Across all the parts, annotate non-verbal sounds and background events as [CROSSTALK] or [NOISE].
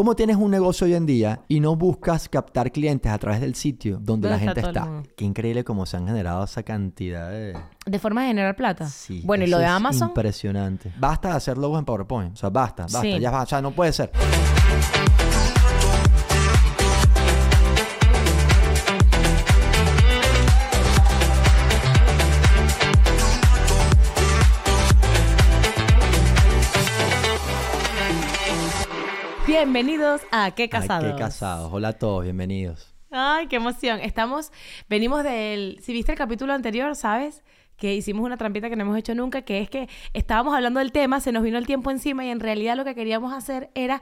¿Cómo tienes un negocio hoy en día y no buscas captar clientes a través del sitio donde la ¿Dónde gente está? Qué increíble cómo se han generado esa cantidad de... De forma de generar plata. Sí, bueno, y lo de es Amazon. Impresionante. Basta de hacer logos en PowerPoint. O sea, basta, basta. Sí. Ya va. O sea, no puede ser. Bienvenidos a Qué Casados. qué casados. Hola a todos, bienvenidos. Ay, qué emoción. Estamos, venimos del, si viste el capítulo anterior, ¿sabes? Que hicimos una trampita que no hemos hecho nunca, que es que estábamos hablando del tema, se nos vino el tiempo encima y en realidad lo que queríamos hacer era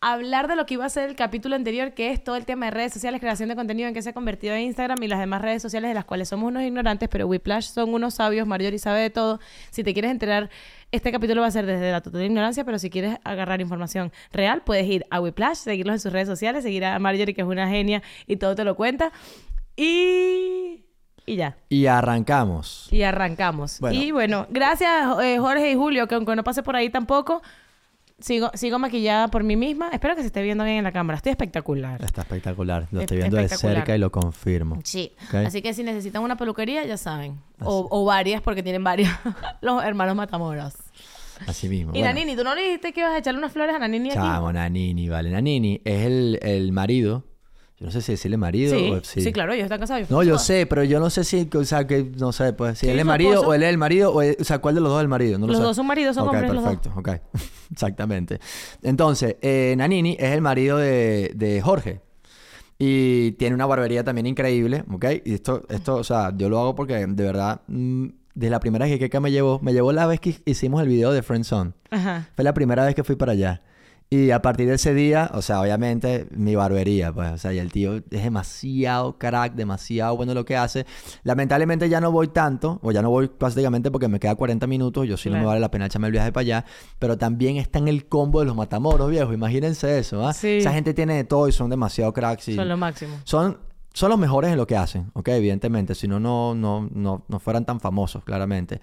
hablar de lo que iba a ser el capítulo anterior, que es todo el tema de redes sociales, creación de contenido en que se ha convertido en Instagram y las demás redes sociales de las cuales somos unos ignorantes, pero Whiplash son unos sabios, Marjorie sabe de todo. Si te quieres enterar, este capítulo va a ser desde la total ignorancia, pero si quieres agarrar información real, puedes ir a Whiplash, seguirlos en sus redes sociales, seguir a Marjorie, que es una genia y todo te lo cuenta. Y... Y ya. Y arrancamos. Y arrancamos. Bueno. Y bueno, gracias eh, Jorge y Julio, que aunque no pase por ahí tampoco, sigo, sigo maquillada por mí misma. Espero que se esté viendo bien en la cámara. Estoy espectacular. Está espectacular. Lo Es- estoy viendo de espectacular. cerca y lo confirmo. Sí. Así que si necesitan una peluquería, ya saben. O, o varias, porque tienen varias. [LAUGHS] Los hermanos Matamoros. Así mismo. Y Bueno, Nanini, ¿tú no le dijiste que ibas a echarle unas flores a Nanini aquí? Chamo, Nanini, vale. Nanini es el, el marido. Yo no sé si decirle marido Sí, o sí. claro, ellos están casados. No, yo sé, pero yo no sé si, o sea, que no sé, pues, si él es marido esposo. o él es el marido, o, o sea, ¿cuál de los dos es el marido? No Los dos son maridos, son Ok, hombres los dos. perfecto, ok. [LAUGHS] Exactamente. Entonces, eh, Nanini es el marido de, de Jorge. Y tiene una barbería también increíble, ¿ok? Y esto, esto, o sea, yo lo hago porque de verdad, mm, de la primera vez que Keka me llevó, me llevó la vez que hicimos el video de Friendzone. Ajá. Fue la primera vez que fui para allá. Y a partir de ese día, o sea, obviamente mi barbería, pues, o sea, y el tío es demasiado crack, demasiado bueno lo que hace. Lamentablemente ya no voy tanto, o ya no voy prácticamente porque me queda 40 minutos, yo sí no me Claro. vale la pena echarme el viaje para allá, pero también está en el combo de los matamoros, viejo, imagínense eso, ¿ah? Sí. Esa gente tiene de todo y son demasiado cracks y Son lo máximo. son, son los mejores en lo que hacen, ¿ok? Evidentemente, si no, no, no, no, no fueran tan famosos, claramente.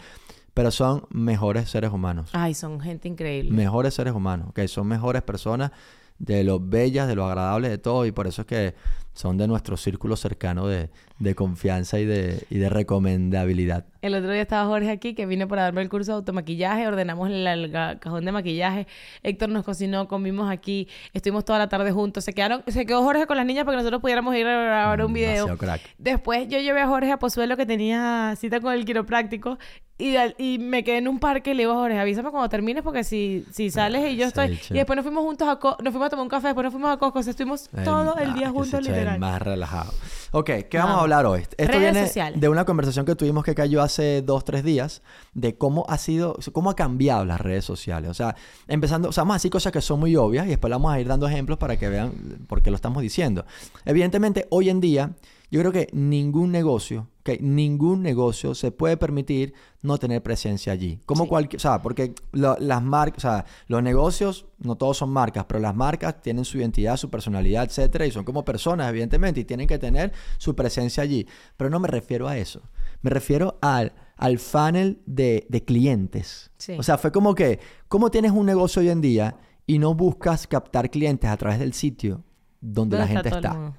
Pero son mejores seres humanos Ay, son gente increíble. mejores seres humanos, que son mejores personas de lo bellas, de lo agradables de todo y por eso es que son de nuestro círculo cercano de, de confianza y de, y de recomendabilidad. El otro día estaba Jorge aquí, que vino para darme el curso de automaquillaje, ordenamos el, el cajón de maquillaje, Héctor nos cocinó, comimos aquí, estuvimos toda la tarde juntos, se quedaron, se quedó Jorge con las niñas para que nosotros pudiéramos ir a grabar un Mm, video. crack. Después yo llevé a Jorge a Pozuelo que tenía cita con el quiropráctico y, me quedé en un parque y le digo, Jorge, avísame cuando termines porque si, si sales y yo estoy... Y después nos fuimos juntos a... Co- nos fuimos a tomar un café, después nos fuimos a Costco, o sea, estuvimos todo el ah, día que juntos literal. más relajado. Ok, ¿qué vamos Vamos. a hablar hoy? Esto Redes viene sociales. de una conversación que tuvimos que cayó hace dos, tres días de cómo ha sido, cómo ha cambiado las redes sociales. O sea, empezando, o sea, vamos a decir cosas que son muy obvias y después vamos a ir dando ejemplos para que vean por qué lo estamos diciendo. Evidentemente, hoy en día, yo creo que ningún negocio, que ningún negocio se puede permitir no tener presencia allí. Como Sí. cualquier, o sea, porque lo- las marcas, o sea, los negocios no todos son marcas, pero las marcas tienen su identidad, su personalidad, etcétera, y son como personas, evidentemente, y tienen que tener su presencia allí. Pero no me refiero a eso. Me refiero al, al funnel de, de clientes. Sí. O sea, fue como que, ¿cómo tienes un negocio hoy en día y no buscas captar clientes a través del sitio donde la ¿Dónde gente el está? mundo?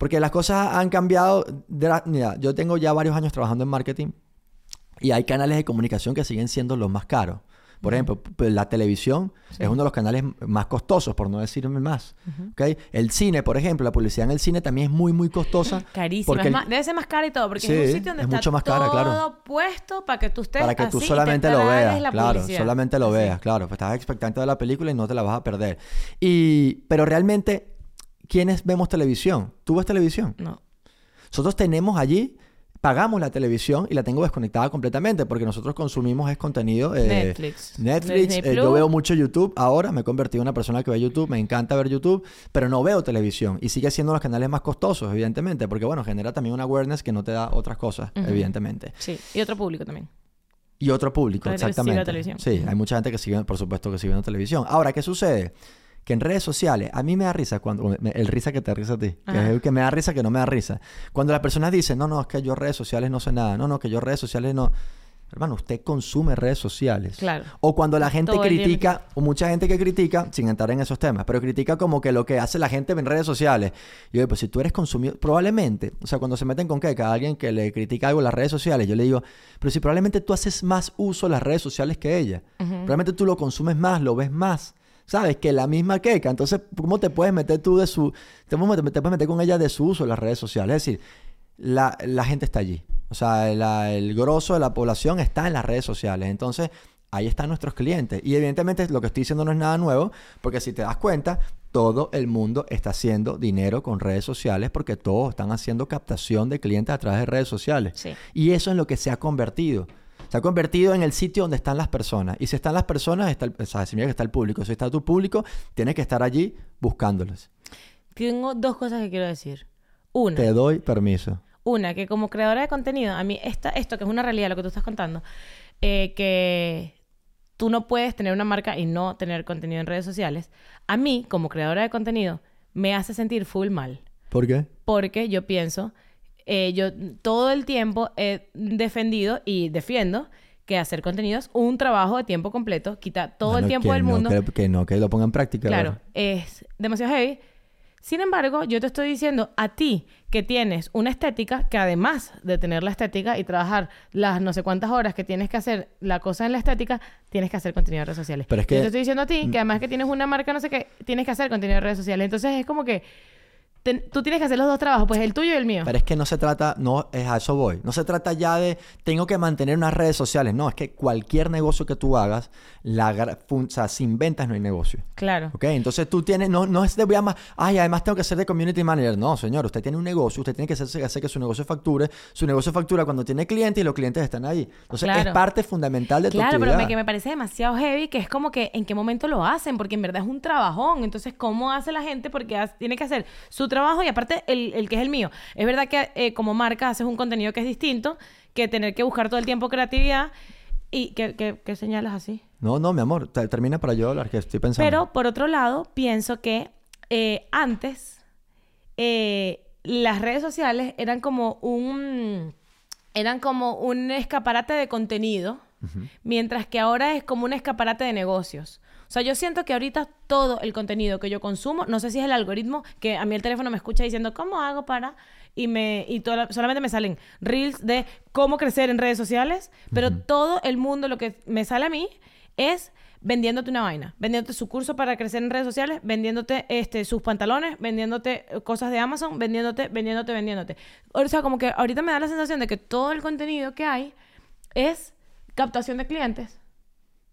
Porque las cosas han cambiado. Mira, yo tengo ya varios años trabajando en marketing y hay canales de comunicación que siguen siendo los más caros. Por ejemplo, la televisión es uno de los canales más costosos, por no decirme más. ¿ok? El cine, por ejemplo, la publicidad en el cine también es muy, muy costosa. [LAUGHS] Carísima. el- debe ser más cara y todo, porque Sí, es un sitio donde es está mucho más cara, todo claro. puesto para que tú estés para que tú así te solamente lo veas, la claro, publicidad. solamente lo Así. veas, claro, pues estás expectante de la película y no te la vas a perder. Y, pero realmente, ¿quiénes vemos televisión? ¿Tú ves televisión? No. Nosotros tenemos allí, pagamos la televisión y la tengo desconectada completamente porque nosotros consumimos es contenido. eh, Netflix. Netflix, eh, yo veo mucho YouTube ahora, me he convertido en una persona que ve YouTube, me encanta ver YouTube, pero no veo televisión y sigue siendo los canales más costosos, evidentemente, porque bueno, genera también una awareness que no te da otras cosas, evidentemente. Sí, y otro público también. Y otro público, la exactamente. televisión. Sí, hay mucha gente que sigue, por supuesto, que sigue viendo televisión. Ahora, ¿qué sucede? Que en redes sociales, a mí me da risa cuando, me- el risa que te da risa a ti, que Ajá. es el que me da risa que no me da risa. Cuando las personas dicen, no, no, es que yo redes sociales no sé nada, no, no, que yo redes sociales no. Hermano, usted consume redes sociales. Claro. O cuando la gente Todo critica, o mucha gente que critica, sin entrar en esos temas, pero critica como que lo que hace la gente en redes sociales. Y yo, pues si tú eres consumidor, probablemente, o sea, cuando se meten con queca a alguien que le critica algo en las redes sociales, yo le digo, pero si probablemente tú haces más uso de las redes sociales que ella. Probablemente tú lo consumes más, lo ves más. ¿Sabes? Que la misma queca. Entonces, ¿cómo te puedes meter tú de su... Te puedes meter, con ella de su uso de las redes sociales? Es decir, la, la gente está allí. O sea, la- el grosso de la población está en las redes sociales. Entonces, ahí están nuestros clientes. Y evidentemente lo que estoy diciendo no es nada nuevo, porque si te das cuenta, todo el mundo está haciendo dinero con redes sociales porque todos están haciendo captación de clientes a través de redes sociales. Sí. Y eso es lo que se ha convertido. Se ha convertido en el sitio donde están las personas. Y si están las personas, está el, o sea, significa que está el público. Si está tu público, tienes que estar allí buscándolos. Tengo dos cosas que quiero decir. Una, Te doy permiso. una que como creadora de contenido, a mí esta, esto que es una realidad, lo que tú estás contando, eh, que tú no puedes tener una marca y no tener contenido en redes sociales, a mí como creadora de contenido me hace sentir full mal. ¿Por qué? porque yo pienso, eh, yo todo el tiempo he defendido y defiendo que hacer contenido es un trabajo de tiempo completo, quita todo el tiempo del no, mundo. Que, que no, que lo ponga en práctica. Claro, ¿verdad? es demasiado heavy. Sin embargo, yo te estoy diciendo a ti que tienes una estética, que además de tener la estética y trabajar las no sé cuántas horas que tienes que hacer la cosa en la estética, tienes que hacer contenido en redes sociales. Pero es que- Yo te estoy diciendo a ti que además que tienes una marca, no sé qué, tienes que hacer contenido en redes sociales. Entonces es como que ten- tú tienes que hacer los dos trabajos, pues el tuyo y el mío. Pero es que no se trata, no es a eso voy. No se trata ya de tengo que mantener unas redes sociales. No, es que cualquier negocio que tú hagas, la, o sea, sin ventas no hay negocio. Claro. ¿Ok? Entonces tú tienes, no, no es de voy a más, ay, además tengo que ser de community manager. No, señor, usted tiene un negocio, usted tiene que hacer, hacer que su negocio facture. Su negocio factura cuando tiene clientes y los clientes están ahí. Entonces es Claro. parte fundamental de tu Claro, pero me, que me parece demasiado heavy, que es como que en qué momento lo hacen, porque en verdad es un trabajón. Entonces, ¿cómo hace la gente? Porque tiene que hacer su trabajo y aparte el, el que es el mío. Es verdad que eh, como marca haces un contenido que es distinto, que tener que buscar todo el tiempo creatividad y que, que, que señalas así. No, no, mi amor, te- termina para yo hablar, que estoy pensando. Pero por otro lado, pienso que eh, antes eh, las redes sociales eran como un eran como un escaparate de contenido, mientras que ahora es como un escaparate de negocios. O sea, yo siento que ahorita todo el contenido que yo consumo, no sé si es el algoritmo, que a mí el teléfono me escucha diciendo, ¿cómo hago para? Y, me, y toda- solamente me salen reels de cómo crecer en redes sociales, pero todo el mundo lo que me sale a mí es vendiéndote una vaina, vendiéndote su curso para crecer en redes sociales, vendiéndote este, sus pantalones, vendiéndote eh, cosas de Amazon, vendiéndote, vendiéndote, vendiéndote. O sea, como que ahorita me da la sensación de que todo el contenido que hay es captación de clientes.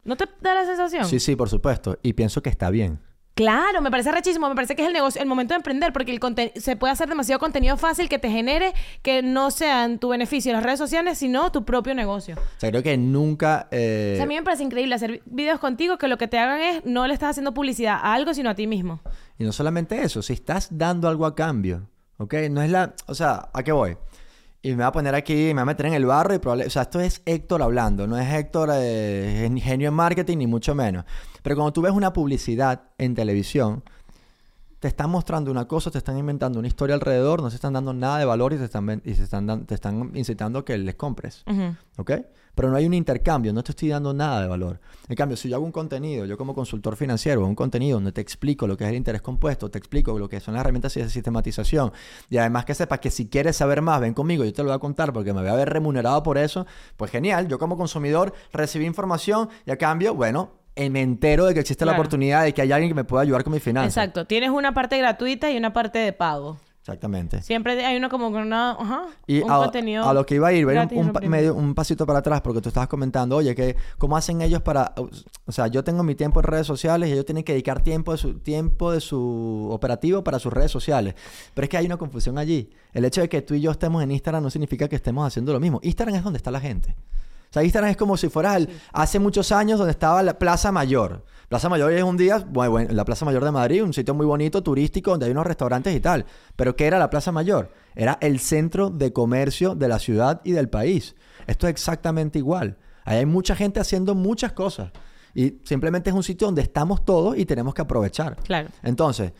¿No te da la sensación? Sí, sí, por supuesto. Y pienso que está bien. Claro, me parece rechísimo, me parece que es el negocio, el momento de emprender, porque el se puede hacer demasiado contenido fácil que te genere que no sea en tu beneficio las redes sociales, sino tu propio negocio. O sea, creo que nunca... eh, O sea, a mí me parece increíble hacer videos contigo que lo que te hagan es no le estás haciendo publicidad a algo, sino a ti mismo. Y no solamente eso, si estás dando algo a cambio, ¿ok? No es la... O sea, ¿a qué voy? Y me voy a poner aquí, me voy a meter en el barro y probablemente... O sea, esto es Héctor hablando, no es Héctor eh, gen- genio en marketing, ni mucho menos. Pero cuando tú ves una publicidad en televisión, te están mostrando una cosa, te están inventando una historia alrededor, no se están dando nada de valor y, te están, y se están, dan- te están incitando a que les compres. Ujú. ¿Ok? Pero no hay un intercambio, no te estoy dando nada de valor. En cambio, si yo hago un contenido, yo como consultor financiero, un contenido donde te explico lo que es el interés compuesto, te explico lo que son las herramientas de sistematización, y además que sepas que si quieres saber más, ven conmigo, yo te lo voy a contar porque me voy a ver remunerado por eso, pues genial, yo como consumidor recibí información y a cambio, bueno, me entero de que existe la oportunidad de que hay alguien que me pueda ayudar con mi finanzas. Exacto. Tienes una parte gratuita y una parte de pago. Exactamente. Siempre hay uno como con una... Ajá, Y un a, contenido a lo que iba a ir, un, uno pa- medio, un pasito para atrás, porque tú estabas comentando, oye, que cómo hacen ellos para, o sea, yo tengo mi tiempo en redes sociales y ellos tienen que dedicar tiempo de su tiempo de su operativo para sus redes sociales. Pero es que hay una confusión allí. El hecho de que tú y yo estemos en Instagram no significa que estemos haciendo lo mismo. Instagram es donde está la gente. Sea, Instagram es como si fueras el- hace muchos años donde estaba la Plaza Mayor. Plaza Mayor es un día, bueno, bueno, la Plaza Mayor de Madrid, un sitio muy bonito, turístico, donde hay unos restaurantes y tal. Pero ¿qué era la Plaza Mayor? Era el centro de comercio de la ciudad y del país. Esto es exactamente igual. Ahí hay mucha gente haciendo muchas cosas. Y simplemente es un sitio donde estamos todos y tenemos que aprovechar. Claro. Entonces,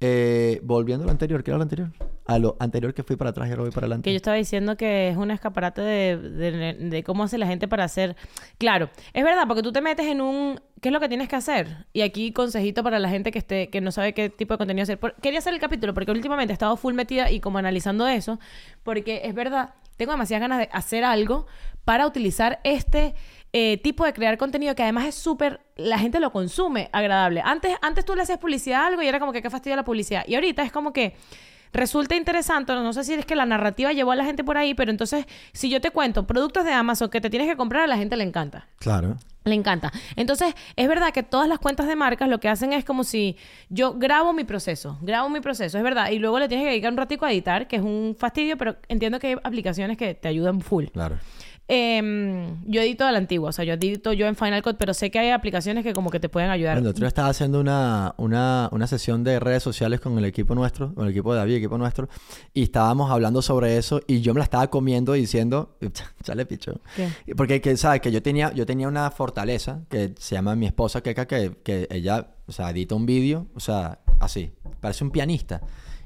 eh, volviendo a lo anterior, ¿qué era lo anterior? a lo anterior que fui para atrás y ahora voy para adelante. Que yo estaba diciendo que es un escaparate de, cómo hace la gente para hacer... Claro, es verdad, porque tú te metes en un... ¿Qué es lo que tienes que hacer? Y aquí consejito para la gente que esté que no sabe qué tipo de contenido hacer. Quería hacer el capítulo porque últimamente he estado full metida y como analizando eso, porque es verdad, tengo demasiadas ganas de hacer algo para utilizar este eh, tipo de crear contenido que además es súper, la gente lo consume agradable. Antes, antes tú le hacías publicidad a algo y era como que qué fastidio la publicidad. Y ahorita es como que resulta interesante, no sé si es que la narrativa llevó a la gente por ahí, pero entonces si yo te cuento productos de Amazon que te tienes que comprar, a la gente le encanta. Claro. Le encanta. Entonces, es verdad que todas las cuentas de marcas lo que hacen es como si yo grabo mi proceso, grabo mi proceso, es verdad, y luego le tienes que dedicar un ratico a editar, que es un fastidio, pero entiendo que hay aplicaciones que te ayudan full. Claro. Em, yo edito a la antigua, o sea, yo edito yo en Final Cut, pero sé que hay aplicaciones que como que te pueden ayudar. Otro día estaba haciendo una, una, una sesión de redes sociales con el equipo nuestro, con el equipo de David, equipo nuestro, y estábamos hablando sobre eso y yo me la estaba comiendo diciendo, chale picho. ¿Qué? Porque, que, ¿sabes? Que yo tenía, yo tenía una fortaleza que se llama mi esposa Keka, que, que ella, o sea, edita un vídeo, o sea, así, parece un pianista.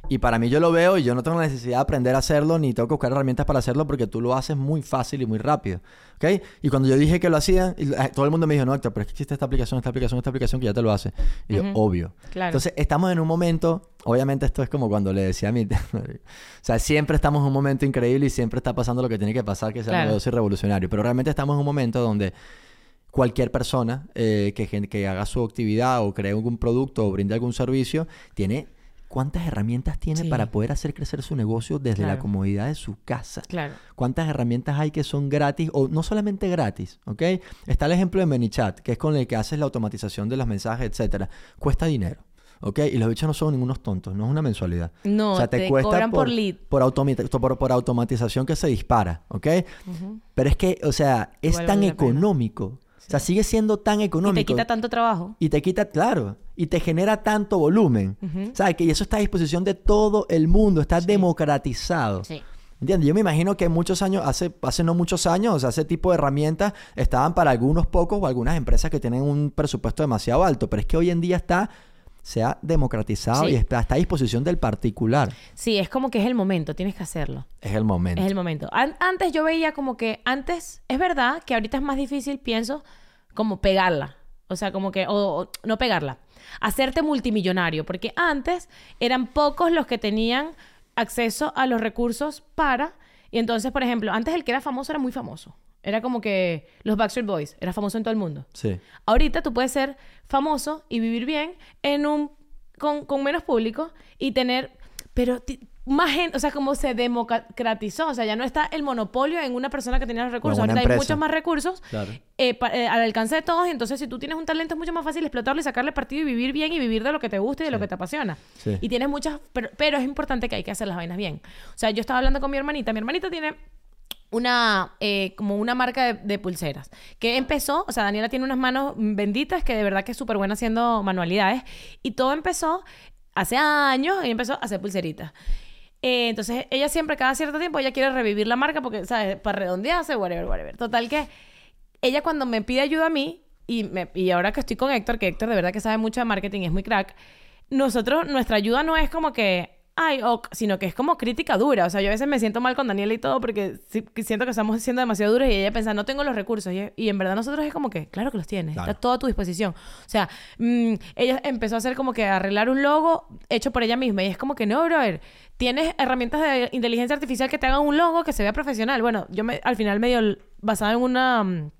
Y para mí yo lo veo y yo no tengo la necesidad de aprender a hacerlo ni tengo que buscar herramientas para hacerlo porque tú lo haces muy fácil y muy rápido. ¿Ok? Y cuando yo dije que lo hacía, y, eh, todo el mundo me dijo, no, Héctor, pero es que existe esta aplicación, esta aplicación, esta aplicación que ya te lo hace. Y yo, obvio. Claro. Entonces, estamos en un momento, obviamente esto es como cuando le decía a mi... [LAUGHS] o sea, siempre estamos en un momento increíble y siempre está pasando lo que tiene que pasar, que sea Claro. novedoso y revolucionario. Pero realmente estamos en un momento donde cualquier persona eh, que, que haga su actividad o cree algún producto o brinde algún servicio, tiene... ¿Cuántas herramientas tiene Sí. para poder hacer crecer su negocio desde la comodidad de su casa? Claro. ¿Cuántas herramientas hay que son gratis o no solamente gratis? ¿Ok? Está el ejemplo de ManyChat, que es con el que haces la automatización de los mensajes, etcétera. Cuesta dinero. ¿Ok? Y los bichos no son ningunos tontos, no es una mensualidad. No, o sea, te, te cuesta cobran por por, lead. por, automita- por, por automatización que se dispara. ¿Ok? Pero es que, o sea, es tan económico. O sea, sigue siendo tan Y económico. te quita tanto trabajo. Y te quita, claro, y te genera tanto volumen. ¿Sabes? Que eso está a disposición de todo el mundo, está democratizado. Sí. ¿Entiendes? Yo me imagino que muchos años, hace, hace no muchos años, o sea, ese tipo de herramientas estaban para algunos pocos o algunas empresas que tienen un presupuesto demasiado alto, pero es que hoy en día está, se ha democratizado Sí. y está, está a disposición del particular. Sí, es como que es el momento, tienes que hacerlo. Es el momento. Es el momento. An- antes yo veía como que antes, es verdad que ahorita es más difícil, pienso, como pegarla. O sea, como que, o, o no pegarla, hacerte multimillonario, porque antes eran pocos los que tenían acceso a los recursos para, y entonces, por ejemplo, antes el que era famoso era muy famoso. Era como que los Backstreet Boys, era famoso en todo el mundo. Sí. Ahorita tú puedes ser famoso y vivir bien en un con, con menos público y tener pero más gente, o sea, como se democratizó, o sea, ya no está el monopolio en una persona que tenía los recursos, ahorita hay empresa. muchos más recursos Claro. eh, pa- eh, al alcance de todos, y entonces si tú tienes un talento es mucho más fácil explotarlo y sacarle partido y vivir bien y vivir de lo que te gusta y de lo que te apasiona. Sí. Y tienes muchas, pero, pero es importante que hay que hacer las vainas bien. O sea, yo estaba hablando con mi hermanita, mi hermanita tiene una eh, como una marca de, de pulseras que empezó, o sea, Daniela tiene unas manos benditas que de verdad que es súper buena haciendo manualidades y todo empezó hace años, ella empezó a hacer pulseritas. Eh, entonces, ella siempre, cada cierto tiempo, ella quiere revivir la marca porque, ¿sabes? Para redondearse, whatever, whatever. Total que ella cuando me pide ayuda a mí, y, me- y ahora que estoy con Héctor, que Héctor de verdad que sabe mucho de marketing, es muy crack, nosotros, nuestra ayuda no es como que, ay, ok, sino que es como crítica dura. O sea, yo a veces me siento mal con Daniela y todo porque siento que estamos siendo demasiado duros y ella piensa, no tengo los recursos. Y, en verdad nosotros es como que, claro que los tienes, Claro. está todo a tu disposición. O sea, mm, ella empezó a hacer como que arreglar un logo hecho por ella misma y es como que, no, brother, tienes herramientas de inteligencia artificial que te hagan un logo que se vea profesional. Bueno, yo me, al final medio basada en una...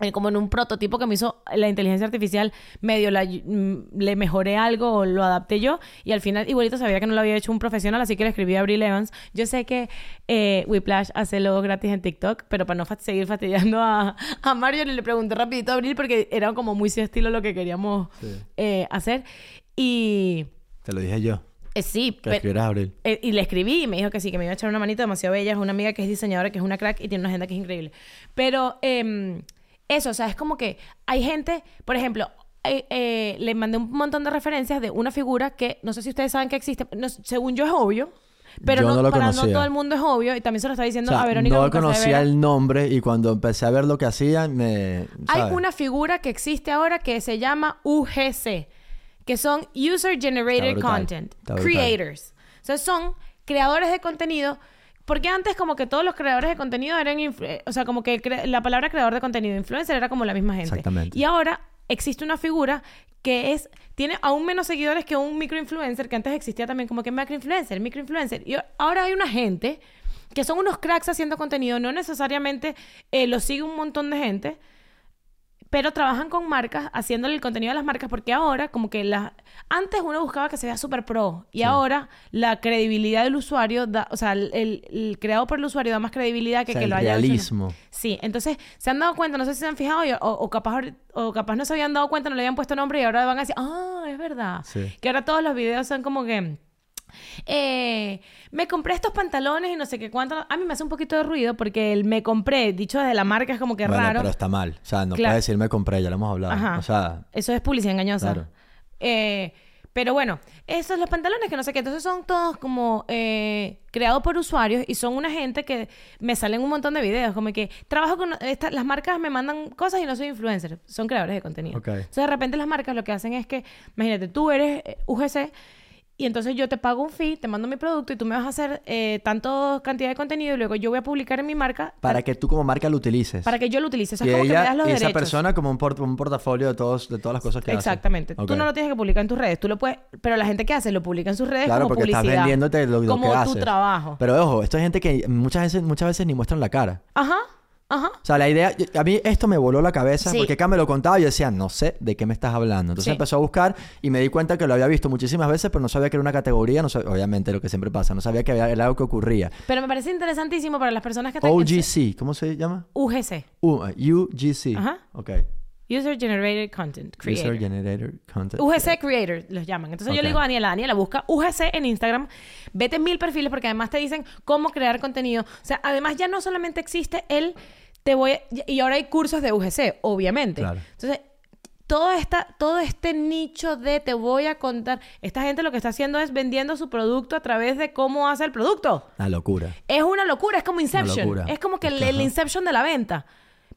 eh, como en un prototipo que me hizo la inteligencia artificial, medio la, mm, le mejoré algo o lo adapté yo y al final igualito sabía que no lo había hecho un profesional, así que le escribí a Abril Evans. Yo sé que eh, Whiplash hace logos gratis en TikTok, pero para no seguir fastidiando a, a Mario le pregunté rapidito a Abril porque era como muy su estilo lo que queríamos Sí. eh, hacer. Y Te lo dije yo. eh, sí, Que pe- escribieras Abril. eh, y le escribí y me dijo que sí, que me iba a echar una manita demasiado bella. Es una amiga que es diseñadora, que es una crack y tiene una agenda que es increíble. Pero em, eso, o sea, es como que hay gente, por ejemplo, eh, eh, le mandé un montón de referencias de una figura que no sé si ustedes saben que existe. No según yo es obvio, pero Yo no, no lo para no todo el mundo es obvio. Y también se lo está O diciendo sea, a Verónica. no conocía el nombre y cuando empecé a ver lo que hacían, me... Hay una figura que existe ahora que se llama UGC, que son User Generated Content. Creators. O sea, son creadores de contenido. Porque antes como que todos los creadores de contenido eran... eh, O sea, como que la palabra creador de contenido, influencer, era como la misma gente. Exactamente. Y ahora existe una figura que es... Tiene aún menos seguidores que un microinfluencer, que antes existía también como que macroinfluencer, microinfluencer. Y ahora hay una gente que son unos cracks haciendo contenido. No necesariamente eh, lo sigue un montón de gente pero trabajan con marcas haciéndole el contenido a las marcas porque ahora como que las antes uno buscaba que se vea súper pro y ahora la credibilidad del usuario da, o sea el, el- el creado por el usuario da más credibilidad que O sea, que el lo haya hecho- realismo. sí entonces se han dado cuenta no sé si se han fijado o, o capaz o capaz no se habían dado cuenta no le habían puesto nombre y ahora van a decir ah es verdad Sí. que ahora todos los videos son como que eh, me compré estos pantalones y no sé qué cuánto. A mí me hace un poquito de ruido porque el me compré, dicho desde la marca, es como que bueno, raro. pero está mal. O sea, no Claro. puedes decir me compré, ya lo hemos hablado. Ajá. O sea, Eso es publicidad engañosa. Claro. Eh, pero bueno, esos los pantalones que no sé qué. Entonces son todos como eh, creados por usuarios y son una gente que me salen un montón de videos. Como que trabajo con... esta- las marcas me mandan cosas y no soy influencer. Son creadores de contenido. Entonces de repente las marcas lo que hacen es que, imagínate, tú eres UGC y entonces yo te pago un fee, te mando mi producto y tú me vas a hacer eh, tanto cantidad de contenido y luego yo voy a publicar en mi marca para que tú como marca lo utilices. para que yo lo utilice. Y como que me ella, das los y esa derechos. persona como un, port- un portafolio de, todos, de todas las cosas que hace. Exactamente. Ok. Tú no lo tienes que publicar en tus redes. Tú lo puedes... Pero la gente que hace lo publica en sus redes Claro, como porque publicidad. estás vendiéndote lo, lo como que tu haces. trabajo. Pero ojo, esto es gente que muchas veces, muchas veces ni muestran la cara. Ajá. Ajá. O sea, la idea, a mí esto me voló la cabeza Sí. porque acá me lo contaba y yo decía, no sé de qué me estás hablando. Entonces Sí. empezó a buscar y me di cuenta que lo había visto muchísimas veces, pero no sabía que era una categoría, no sabía- obviamente lo que siempre pasa, no sabía que había, era algo que ocurría. Pero me parece interesantísimo para las personas que están... OGC, ¿cómo se llama? UGC. U- UGC. Ajá. Ok. User Generated Content Creator. User Generator Content. UGC Creator los llaman. Entonces yo le digo a Daniela, Daniela, busca UGC en Instagram, vete mil perfiles porque además te dicen cómo crear contenido. O sea, además ya no solamente existe el te voy a- y ahora hay cursos de UGC, obviamente. Claro. Entonces, todo esta, todo este nicho de te voy a contar, esta gente lo que está haciendo es vendiendo su producto a través de cómo hace el producto. Una locura. Es una locura, es como Inception. Es como que el. Inception de la venta.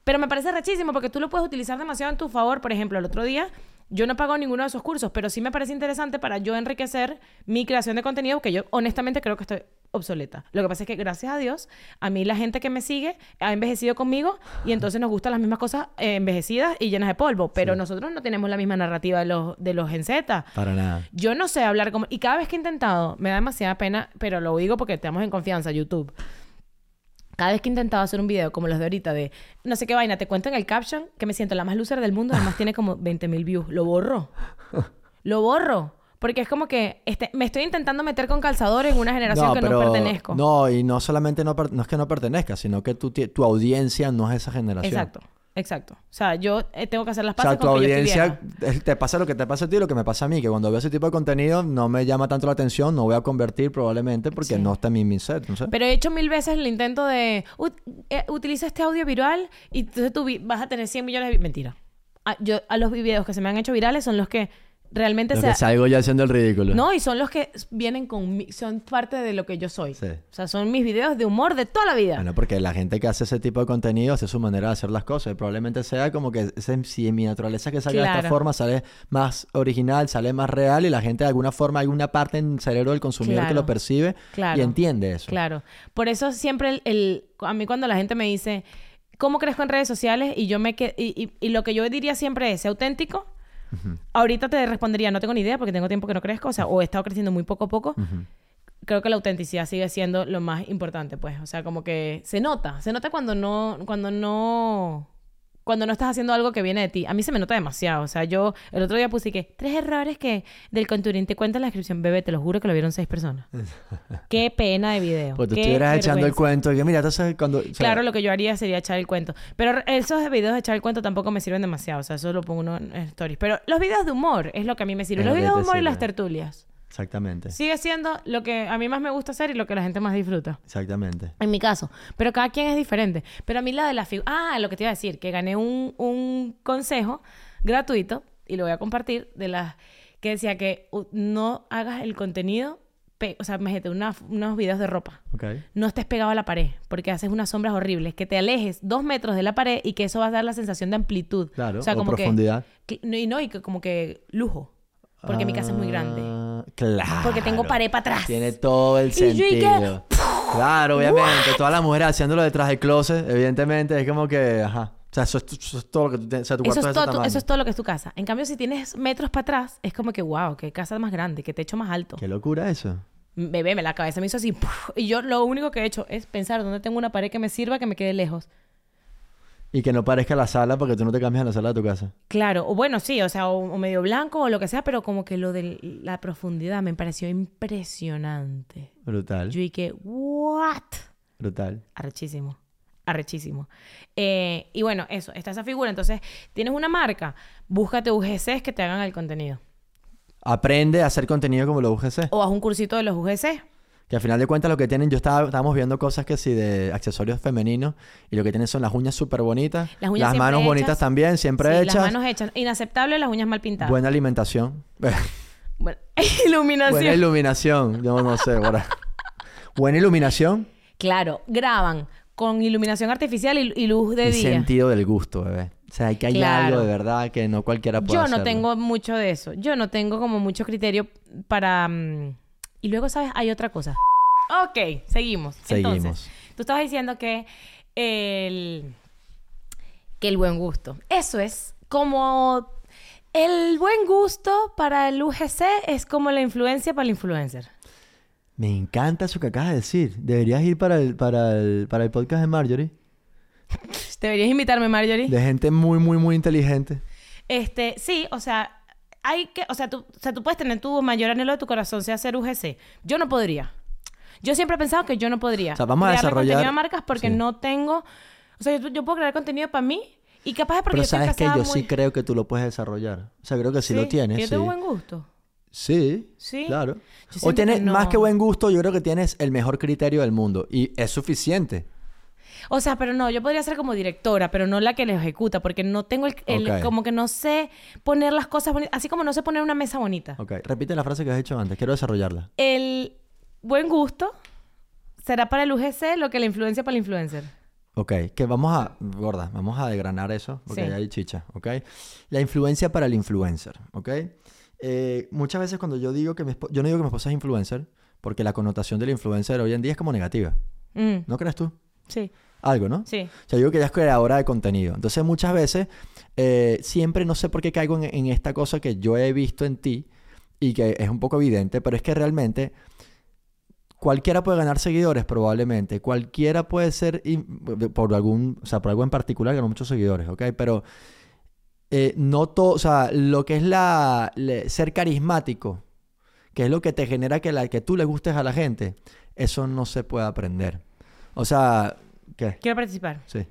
Pero me parece rechísimo porque tú lo puedes utilizar demasiado en tu favor. Por ejemplo, el otro día yo no he pagado ninguno de esos cursos, pero sí me parece interesante para yo enriquecer mi creación de contenido, que yo honestamente creo que estoy obsoleta. Lo que pasa es que gracias a Dios, a mí la gente que me sigue ha envejecido conmigo y entonces nos gustan las mismas cosas eh, envejecidas y llenas de polvo. Pero nosotros no tenemos la misma narrativa de los, de los Gen Z. Para nada. Yo no sé hablar como... Y cada vez que he intentado, me da demasiada pena, pero lo digo porque estamos en confianza, YouTube. Cada vez que he intentado hacer un video como los de ahorita de no sé qué vaina, te cuento en el caption que me siento la más loser del mundo, además tiene como 20 mil views. Lo borro. [LAUGHS] Lo borro. Porque es como que este, me estoy intentando meter con calzadores en una generación que no pertenezco. No, y no solamente no, no es que no pertenezcas, sino que ti- tu audiencia no es esa generación. Exacto, exacto. O sea, yo eh, tengo que hacer las O sea, paces tu con que yo estoy audiencia, es- te pasa lo que te pasa a ti y lo que me pasa a mí, que cuando veo ese tipo de contenido no me llama tanto la atención, no voy a convertir probablemente porque Sí. no está en mi, mi set, no sé. Pero he hecho mil veces el intento de "Ut- eh, utiliza este audio viral y entonces tú vas a tener 100 millones de vi-". mentira. A, yo, a los videos que se me han hecho virales son los que realmente Lo se que salgo yo haciendo el ridículo. no y son los que vienen con mi- son parte de lo que yo soy. Sí. O sea, son mis videos de humor de toda la vida. Bueno, porque la gente que hace ese tipo de contenido hace su manera de hacer las cosas. Y probablemente sea como que ese- si en mi naturaleza que salga de esta forma sale más original, sale más real y la gente de alguna forma, alguna parte en el cerebro del consumidor que lo percibe Claro. y entiende eso. Claro. Por eso siempre el, el- a mí cuando la gente me dice, ¿cómo crezco en redes sociales? Y yo me que- y, y- y lo que yo diría siempre es, sé auténtico. Ahorita te respondería, no tengo ni idea porque tengo tiempo que no crezco, o sea, o he estado creciendo muy poco a poco. Creo que la autenticidad sigue siendo lo más importante, pues. O sea, como que se nota, se nota cuando no, cuando no, cuando no estás haciendo algo que viene de ti. A mí se me nota demasiado. O sea, yo el otro día puse que tres errores que del contouring te cuenta en la descripción. Bebé, te lo juro que lo vieron seis personas. [LAUGHS] Qué pena de video. Pues tú Qué estuvieras echando el cuento de que mira, entonces cuando... o sea, Claro, lo que yo haría sería echar el cuento. Pero esos videos de echar el cuento tampoco me sirven demasiado. O sea, eso lo pongo uno en stories. Pero los videos de humor es lo que a mí me sirve. Los videos de humor y las tertulias. Exactamente. Sigue siendo lo que a mí más me gusta hacer y lo que la gente más disfruta. Exactamente. En mi caso. Pero cada quien es diferente. Pero a mí la de la figura... Ah, lo que te iba a decir. Que gané un, un consejo gratuito. Y lo voy a compartir. De las... Que decía que no hagas el contenido... O sea, imagínate, una- unos videos de ropa. Ok. No estés pegado a la pared. Porque haces unas sombras horribles. Que te alejes dos metros de la pared y que eso va a dar la sensación de amplitud. Claro, O sea, o como profundidad. que... no, y no, y que como que lujo. Porque mi casa es muy grande. Claro. Porque tengo pared para atrás. Tiene todo el Y yo, ¿y qué? sentido. Claro, obviamente. Todas las mujeres haciéndolo detrás del closet, evidentemente, es como que, ajá. O sea, eso es, eso es todo lo que tú tienes. O sea, tu Eso es, todo, tamaño. eso es todo lo que es tu casa. En cambio, si tienes metros para atrás, es como que, wow, qué casa más grande, qué techo más alto. Qué locura eso. Bebé, me la cabeza me hizo así. ¡puf! Y yo lo único que he hecho es pensar dónde tengo una pared que me sirva, que me quede lejos. Y que no parezca la sala porque tú no te cambias en la sala de tu casa. Claro, o bueno, sí, o sea, o, o medio blanco o lo que sea, pero como que lo de la profundidad me pareció impresionante. Brutal. Yo dije, ¿what? Brutal. Arrechísimo. Arrechísimo. Eh, y bueno, eso, está esa figura. Entonces, tienes una marca, búscate UGCs que te hagan el contenido. Aprende a hacer contenido como los UGC. O haz un cursito de los UGC. Que al final de cuentas lo que tienen, yo estaba, estábamos viendo cosas que sí de accesorios femeninos y lo que tienen son las uñas súper bonitas, Las manos hechas. bonitas también, siempre Sí, hechas, las manos hechas. Inaceptable las uñas mal pintadas. buena alimentación, Bueno, [LAUGHS] iluminación. buena iluminación, yo no sé, ahora. buena iluminación Claro, graban con iluminación artificial y, y luz de y día. sentido del gusto, bebé. O sea, que hay Claro. algo de verdad que no cualquiera puede Yo hacerlo. no tengo mucho de eso. Yo no tengo como mucho criterio para... mm, Y luego, ¿sabes? Hay otra cosa. Ok, seguimos. Seguimos. Entonces, tú estabas diciendo que el... Que el buen gusto. Eso es como... El buen gusto para el UGC es como la influencia para el influencer. Me encanta eso que acabas de decir. Deberías ir para el, para el, para el podcast de Marjorie. Deberías invitarme, Marjorie. De gente muy, muy, muy inteligente. Este, sí, o sea, hay que, o sea, tú, o sea, tú puedes tener tu mayor anhelo de tu corazón, sea ser UGC. Yo no podría. Yo siempre he pensado que yo no podría. O sea, vamos a desarrollar- contenido a marcas porque Sí. no tengo, o sea, yo, yo puedo crear contenido para mí y capaz es porque Pero yo estoy sabes que yo muy... sí creo que tú lo puedes desarrollar. O sea, creo que sí, lo tienes. yo sí. tengo buen gusto. Sí, Sí. claro. O tienes que no. más que buen gusto, yo creo que tienes el mejor criterio del mundo y es suficiente. O sea, pero no, yo podría ser como directora, pero no la que lo ejecuta, porque no tengo el, como que no sé poner las cosas bonitas, así como no sé poner una mesa bonita. Ok, repite la frase que has dicho antes, quiero desarrollarla. El buen gusto será para el UGC lo que la influencia para el influencer. Ok, que vamos a, gorda, vamos a desgranar eso, porque Sí. ahí hay chicha, ¿ok? La influencia para el influencer, ¿ok? Eh, muchas veces cuando yo digo que mi yo no digo que mi esposa es influencer, porque la connotación del influencer hoy en día es como negativa, Mm, ¿no crees tú? Sí, Algo, ¿no? sí. O sea, yo digo que ella es creadora de contenido. Entonces, muchas veces, eh, siempre no sé por qué caigo en, en esta cosa que yo he visto en ti y que es un poco evidente, pero es que realmente cualquiera puede ganar seguidores, probablemente. Cualquiera puede ser por algún, o sea, por algo en particular ganar muchos seguidores, ¿ok? Pero eh, no todo, o sea, lo que es la, le- ser carismático, que es lo que te genera que, la, que tú le gustes a la gente, eso no se puede aprender. O sea, ¿qué? Quiero participar. Sí.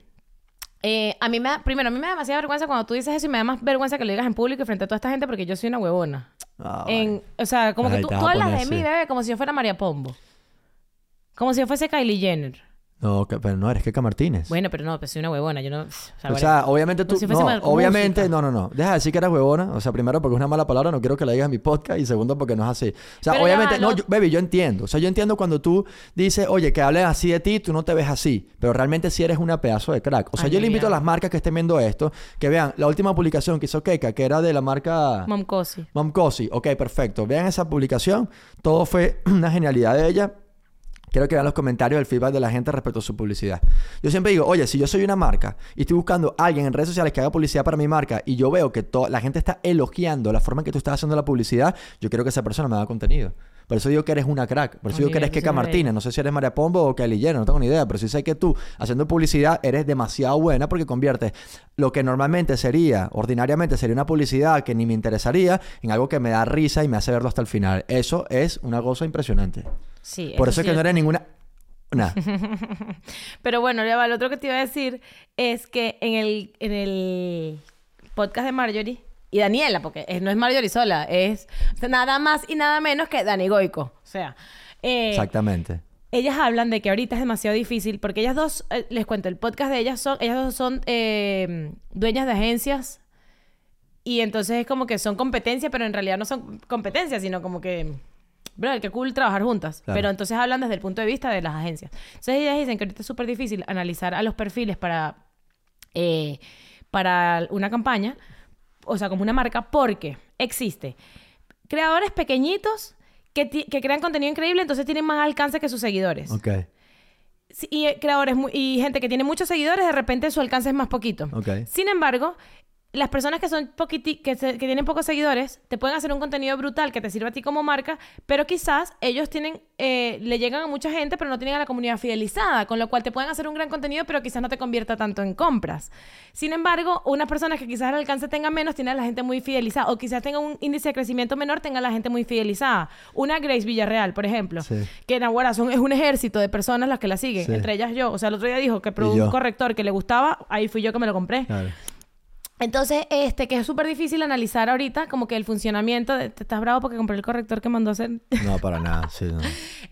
Eh, a mí me da, primero, a mí me da demasiada vergüenza cuando tú dices eso y me da más vergüenza que lo digas en público y frente a toda esta gente porque yo soy una huevona. Ah, En- o sea, como Ay, que tú, tú hablas de mí, así. bebé, como si yo fuera María Pombo. Como si yo fuese Kylie Jenner. No, que- pero no, eres Keka Martínez. Bueno, pero no, pues soy una huevona. Yo no... O sea, o sea, obviamente tú... Si no, obviamente, música. no, no, no. Deja de decir que eres huevona. O sea, primero porque es una mala palabra, no quiero que la digas en mi podcast. Y segundo porque no es así. O sea, Pero obviamente... no, yo- baby, yo entiendo. O sea, yo entiendo cuando tú dices, oye, que hables así de ti, tú no te ves así. Pero realmente sí eres una pedazo de crack. O sea, Ay, yo le invito a las marcas que estén viendo esto, que vean la última publicación que hizo Keka, que era de la marca... Mom Cosi. Mom Cosi. Ok, perfecto. Vean esa publicación. Todo fue [CLEARS THROAT] una genialidad de ella. Quiero que vean los comentarios, el feedback de la gente respecto a su publicidad. Yo siempre digo, oye, si yo soy una marca y estoy buscando a alguien en redes sociales que haga publicidad para mi marca y yo veo que la gente está elogiando la forma en que tú estás haciendo la publicidad, yo quiero que esa persona me haga contenido. Por eso digo que eres una crack. Por eso digo que eres Keka Martínez. No sé si eres María Pombo o Kylie Jenner, no tengo ni idea. Pero sí sé que tú, haciendo publicidad, eres demasiado buena porque conviertes lo que normalmente sería, ordinariamente sería una publicidad que ni me interesaría, en algo que me da risa y me hace verlo hasta el final. Eso es una cosa impresionante. Sí. Por eso es que no eres ninguna... Nah. [LAUGHS] Pero bueno, ya va, lo otro que te iba a decir es que en el, en el podcast de Marjorie y Daniela, porque es- no es Marjorie sola, es nada más y nada menos que Dani Goico. O sea, eh, Exactamente. ellas hablan de que ahorita es demasiado difícil porque ellas dos, eh, les cuento, el podcast de ellas son, ellas dos son eh, dueñas de agencias y entonces es como que son competencia, pero en realidad no son competencias, sino como que, bro, qué cool trabajar juntas. Claro. Pero entonces hablan desde el punto de vista de las agencias. Entonces ellas dicen que ahorita es súper difícil analizar a los perfiles para, eh, para una campaña, o sea, como una marca, porque existe creadores pequeñitos que, que crean contenido increíble, entonces tienen más alcance que sus seguidores. Ok, Y creadores y gente que tiene muchos seguidores, de repente su alcance es más poquito. ok. Sin embargo, las personas que son poquiti- que, se- que tienen pocos seguidores te pueden hacer un contenido brutal que te sirva a ti como marca, pero quizás ellos tienen eh, le llegan a mucha gente, pero no tienen a la comunidad fidelizada, con lo cual te pueden hacer un gran contenido, pero quizás no te convierta tanto en compras. Sin embargo, unas personas que quizás el alcance tenga menos tienen a la gente muy fidelizada, o quizás tenga un índice de crecimiento menor, tenga a la gente muy fidelizada. Una Grace Villarreal, por ejemplo, Sí. que en Aguara son, es un ejército de personas las que la siguen, Sí. entre ellas yo. O sea, el otro día dijo que probó un corrector que le gustaba, ahí fui yo que me lo compré. Claro. Entonces, este, que es súper difícil analizar ahorita, como que el funcionamiento, de- te estás bravo porque compré el corrector que mandó a hacer, [LAUGHS] No, para nada, sí, no.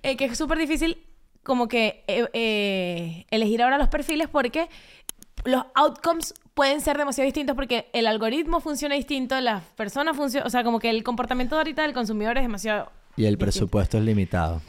Eh, que es súper difícil como que eh, eh, elegir ahora los perfiles porque los outcomes pueden ser demasiado distintos porque el algoritmo funciona distinto, las personas funcionan, o sea, como que el comportamiento de ahorita del consumidor es demasiado... Y el distinto. presupuesto es limitado.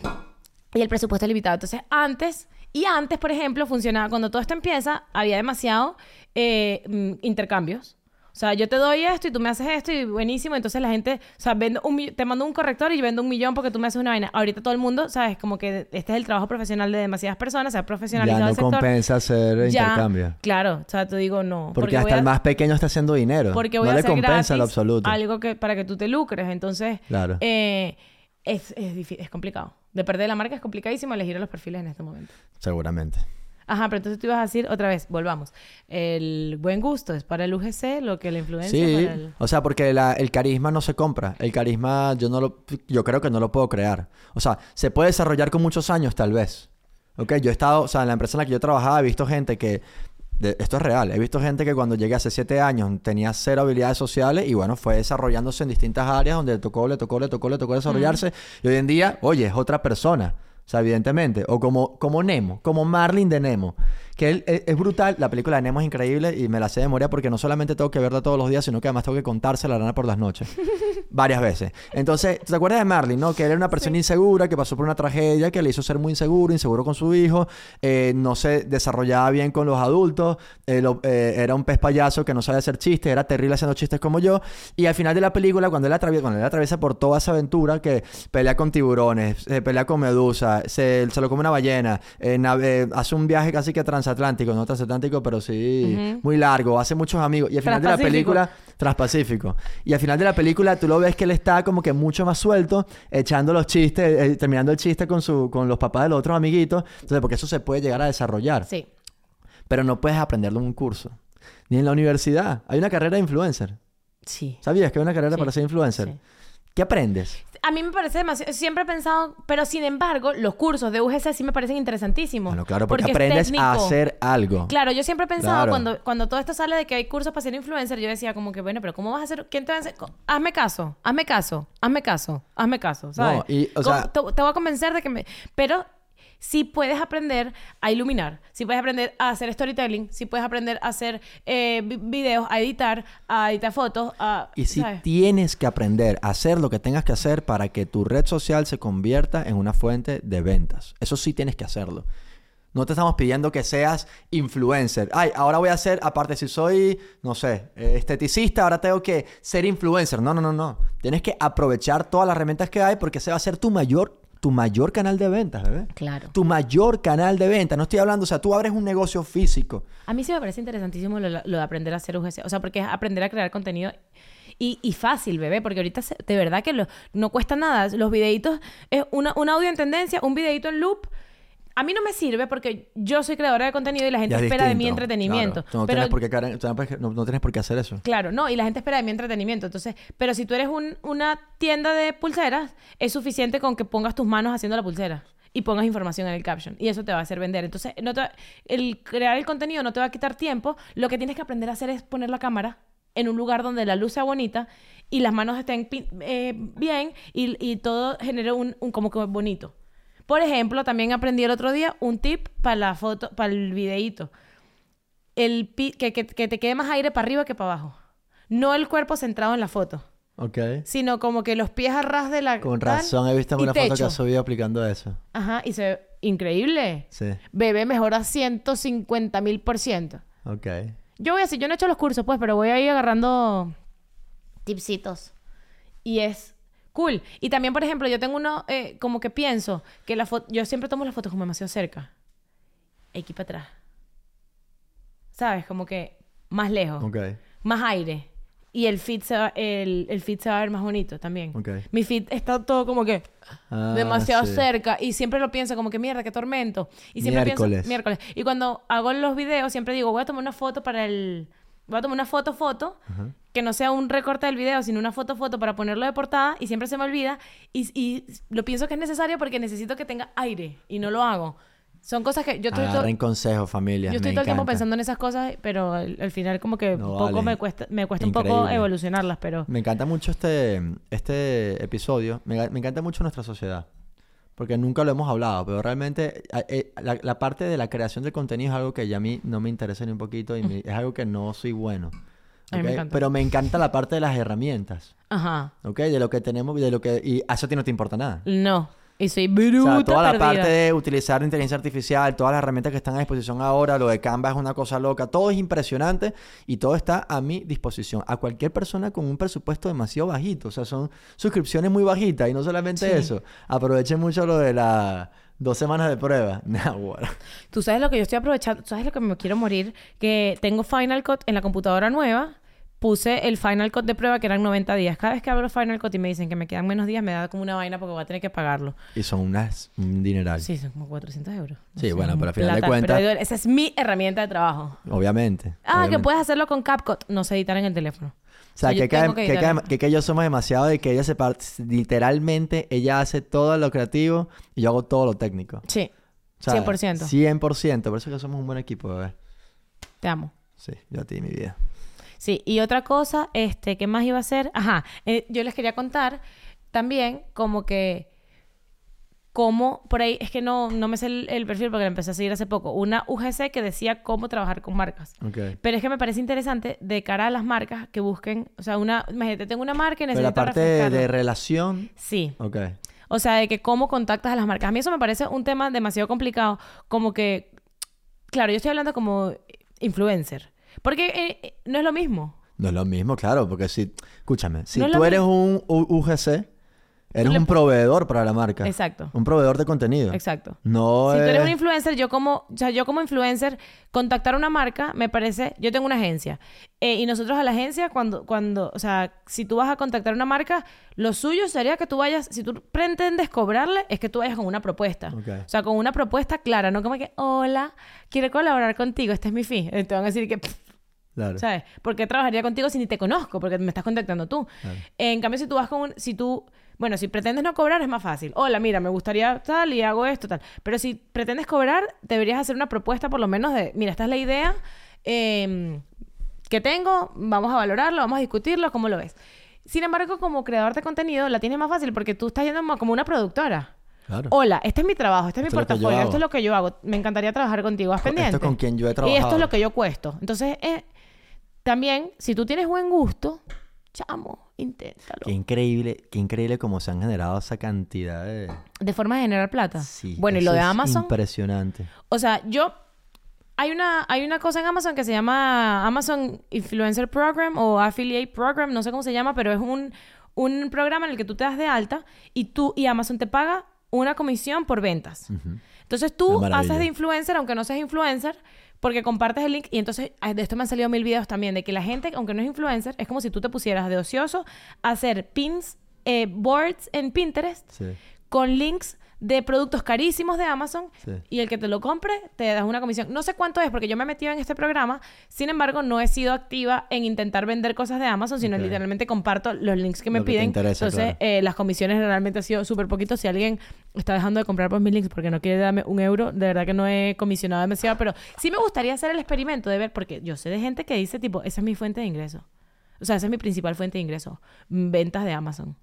Y el presupuesto es limitado. Entonces, antes, y antes, por ejemplo, funcionaba, cuando todo esto empieza, había demasiado eh, mm, intercambios. O sea, yo te doy esto y tú me haces esto y buenísimo. Entonces la gente, o sea, vendo un, te mando un corrector y yo vendo un millón porque tú me haces una vaina. Ahorita todo el mundo, ¿sabes? Como que este es el trabajo profesional de demasiadas personas, se ha profesionalizado Ya no el sector. compensa hacer Ya, intercambio. Claro, o sea, te digo no. Porque, hasta a- el más pequeño está haciendo dinero. porque voy no a le compensa en lo absoluto. algo que para que tú te lucres. Entonces, Claro. eh, es, es, difí- es complicado. De perder la marca es complicadísimo elegir a los perfiles en este momento. Seguramente. Ajá, pero entonces tú ibas a decir otra vez, volvamos. El buen gusto es para el UGC, lo que la influencia Sí, para el... o sea, porque la- el carisma no se compra. El carisma yo no lo, yo creo que no lo puedo crear. O sea, se puede desarrollar con muchos años tal vez. Ok, yo he estado, o sea, en la empresa en la que yo trabajaba he visto gente que, de- esto es real, he visto gente que cuando llegué hace siete años tenía cero habilidades sociales y bueno, fue desarrollándose en distintas áreas donde le tocó, le tocó, le tocó, le tocó desarrollarse. Y hoy en día, oye, es otra persona. O sea, evidentemente. O como, como Nemo, como Marlin de Nemo. Que él, es, es brutal. La película de Nemo es increíble y me la sé de memoria porque no solamente tengo que verla todos los días, sino que además tengo que contarse la rana por las noches. [LAUGHS] Varias veces. Entonces, ¿te acuerdas de Marlin, no? Que él era una persona insegura, que pasó por una tragedia, que le hizo ser muy inseguro, inseguro con su hijo, eh, no se desarrollaba bien con los adultos, eh, lo- eh, era un pez payaso que no sabía hacer chistes, era terrible haciendo chistes como yo. Y al final de la película, cuando él atraviesa, cuando él atraviesa por toda esa aventura, que pelea con tiburones, se pelea con medusa, se, se lo come una ballena, eh, hace un viaje casi que transatlántico, no transatlántico, pero sí muy largo, hace muchos amigos. Y al final de la película, Transpacífico. Y al final de la película tú lo ves que él está como que mucho más suelto, echando los chistes, eh, terminando el chiste con, su, con los papás de los otros amiguitos. Entonces, porque eso se puede llegar a desarrollar. Sí. Pero no puedes aprenderlo en un curso. Ni en la universidad. Hay una carrera de influencer. Sí. ¿Sabías que hay una carrera Sí, para ser influencer? sí. ¿Qué aprendes? A mí me parece demasiado... Siempre he pensado... Pero sin embargo, los cursos de UGC sí me parecen interesantísimos. Bueno, claro, porque, es aprendes a hacer algo. Claro, yo siempre he pensado Claro. cuando, cuando todo esto sale de que hay cursos para ser influencer, yo decía como que, bueno, pero ¿cómo vas a hacer? ¿Quién te va a hacer? Hazme caso, hazme caso, hazme caso, hazme caso, ¿sabes? No, y, o ¿Cómo- sea- te, te voy a convencer de que me... Pero si puedes aprender a iluminar, si puedes aprender a hacer storytelling, si puedes aprender a hacer eh, vi- videos, a editar, a editar fotos, a... Y si ¿sabes? tienes que aprender a hacer lo que tengas que hacer para que tu red social se convierta en una fuente de ventas. Eso sí tienes que hacerlo. No te estamos pidiendo que seas influencer. Ay, ahora voy a ser, aparte si soy, no sé, eh, esteticista, ahora tengo que ser influencer. No, no, no, no. Tienes que aprovechar todas las herramientas que hay porque ese va a ser tu mayor, tu mayor canal de ventas, bebé. Claro. Tu mayor canal de ventas. No estoy hablando, o sea, tú abres un negocio físico. A mí sí me parece interesantísimo lo, lo de aprender a hacer UGC. O sea, porque es aprender a crear contenido y, y fácil, bebé. Porque ahorita se- de verdad que lo- no cuesta nada. Los videitos es una, un audio en tendencia, un videito en loop. A mí no me sirve porque yo soy creadora de contenido y la gente es espera de mi entretenimiento. claro. Tú no, Pero- tienes por qué, no tienes por qué hacer eso. Claro, no, y la gente espera de mi entretenimiento. Entonces, pero si tú eres un- una tienda de pulseras, es suficiente con que pongas tus manos haciendo la pulsera y pongas información en el caption. Y eso te va a hacer vender. Entonces, no te va- el crear el contenido no te va a quitar tiempo. Lo que tienes que aprender a hacer es poner la cámara en un lugar donde la luz sea bonita y las manos estén eh, bien y, y todo genere un, un como que bonito. Por ejemplo, también aprendí el otro día un tip para la foto, para el videíto el pi- que, que- que te quede más aire para arriba que para abajo. No el cuerpo centrado en la foto, Ok. sino como que los pies a ras de la... Con razón, he visto una foto que has subido aplicando eso. Ajá, y se ve increíble. Sí. Bebé mejora 150 mil por ciento. Ok. Yo voy a decir, yo no he hecho los cursos, pues, pero voy a ir agarrando tipsitos. Y es Cool. Y también, por ejemplo, yo tengo uno, eh, como que pienso que la foto, yo siempre tomo las fotos como demasiado cerca. Aquí para atrás. ¿Sabes? Como que más lejos. Ok. Más aire. Y el feed, se va, el, el feed se va a ver más bonito también. Ok. Mi feed está todo como que Ah, demasiado sí. cerca y siempre lo pienso como que mierda, qué tormento. Y siempre Miércoles. pienso miércoles. Y cuando hago los videos siempre digo, voy a tomar una foto para el voy a tomar una foto foto Ajá. que no sea un recorte del video, sino una foto foto para ponerlo de portada y siempre se me olvida y, y lo pienso que es necesario porque necesito que tenga aire y no lo hago. Son cosas que yo estoy todo, Agarren consejos, familia. yo estoy me todo el tiempo pensando en esas cosas, pero al, al final como que No, poco vale. me cuesta me cuesta un poco Increíble. evolucionarlas, pero Me encanta mucho este, este episodio. Me, me encanta mucho nuestra sociedad. Porque nunca lo hemos hablado, pero realmente eh, la, la parte de la creación de contenido es algo que ya a mí no me interesa ni un poquito y me- es algo que no soy bueno. Pero me encanta la parte de las herramientas, ajá. ¿ok? De lo que tenemos, de lo que... Y a eso a ti no te importa nada. No, y soy O bruta sea, toda la perdida. parte de utilizar inteligencia artificial, todas las herramientas que están a disposición ahora, lo de Canva es una cosa loca, todo es impresionante y todo está a mi disposición. A cualquier persona con un presupuesto demasiado bajito, o sea, son suscripciones muy bajitas y no solamente Sí. eso, aprovechen mucho lo de las dos semanas de prueba. [LAUGHS] Nah, bueno. Tú sabes lo que yo estoy aprovechando, tú sabes lo que me quiero morir, que tengo Final Cut en la computadora nueva. Puse el Final Cut de prueba que eran 90 días. Cada vez que abro Final Cut y me dicen que me quedan menos días, me da como una vaina porque voy a tener que pagarlo. Y son unas, un dineral. Sí, son como 400 euros. No Sí, bueno, pero al final de cuentas- pero digo, esa es mi herramienta de trabajo. Obviamente. Ah, que puedes hacerlo con CapCut. No sé editar en el teléfono. O sea, que, que, que que, que, que yo somos demasiado de que ella se parte, literalmente, ella hace todo lo creativo y yo hago todo lo técnico. Sí, O sea, 100%. 100%. Por eso es que somos un buen equipo, bebé. te amo. Sí, yo a ti, mi vida. Sí, y otra cosa, este, ¿qué más iba a hacer? Ajá, eh, yo les quería contar también como que, cómo, por ahí, es que no, no me sé el, el perfil porque la empecé a seguir hace poco, una UGC que decía cómo trabajar con marcas. Ok. Pero es que me parece interesante de cara a las marcas que busquen, o sea, una, imagínate, tengo una marca y Pero necesito la parte refrescarla. de relación... Sí, Ok. o sea, de que cómo contactas a las marcas. A mí eso me parece un tema demasiado complicado, como que, claro, yo estoy hablando como influencer, porque eh, eh, no es lo mismo. No es lo mismo, claro, porque si... Escúchame, si No tú eres un U- UGC, eres un proveedor para la marca. Exacto. Un proveedor de contenido. Exacto. No Si tú eres es- un influencer, yo como, o sea, yo como influencer, contactar una marca, me parece, yo tengo una agencia. eh, y nosotros a la agencia, cuando, cuando, o sea, si tú vas a contactar a una marca, lo suyo sería que tú vayas, si tú pretendes cobrarle, es que tú vayas con una propuesta. O sea, con una propuesta clara, no como que, hola, quiero colaborar contigo, este es mi fee. Eh, Te van a decir que, pff, Claro. ¿sabes? ¿Por qué trabajaría contigo si ni te conozco? Porque me estás contactando tú. Claro. En cambio, si tú vas con un... Si tú... Bueno, si pretendes no cobrar es más fácil. Hola, mira, me gustaría tal y hago esto, tal. Pero si pretendes cobrar, deberías hacer una propuesta por lo menos de... Mira, esta es la idea eh, que tengo, vamos a valorarlo, vamos a discutirlo, ¿cómo lo ves? Sin embargo, como creador de contenido, la tienes más fácil porque tú estás yendo como una productora. Claro. Hola, este es mi trabajo, este es mi Esto portafolio, esto es lo que yo hago. Me encantaría trabajar contigo. ¿Haz Esto es pendiente? con quien yo he Y esto trabajado. es lo que yo cuesto. Entonces, eh, también, si tú tienes buen gusto, chamo, inténtalo. Qué increíble, qué increíble cómo se han generado esa cantidad de... De forma de generar plata. Sí. bueno, y lo de es Amazon. Impresionante. O sea, yo. Hay una, hay una cosa en Amazon que se llama Amazon Influencer Program o Affiliate Program, no sé cómo se llama, pero es un, un programa en el que tú te das de alta y tú y Amazon te paga una comisión por ventas. Entonces tú haces de influencer, aunque no seas influencer, porque compartes el link. Y entonces, de esto me han salido mil videos también, de que la gente, aunque no es influencer, es como si tú te pusieras de ocioso a hacer pins, eh, boards en Pinterest Sí. con links de productos carísimos de Amazon Sí. y el que te lo compre te das una comisión. No sé cuánto es porque yo me he metido en este programa, sin embargo no he sido activa en intentar vender cosas de Amazon, sino literalmente comparto los links que me Lo que te piden. interesa, Entonces claro. eh, las comisiones realmente han sido súper poquito. Si alguien está dejando de comprar por mis links porque no quiere darme un euro, de verdad que no he comisionado demasiado, pero sí me gustaría hacer el experimento de ver, porque yo sé de gente que dice tipo, esa es mi fuente de ingreso. O sea, esa es mi principal fuente de ingreso. mm, Ventas de Amazon.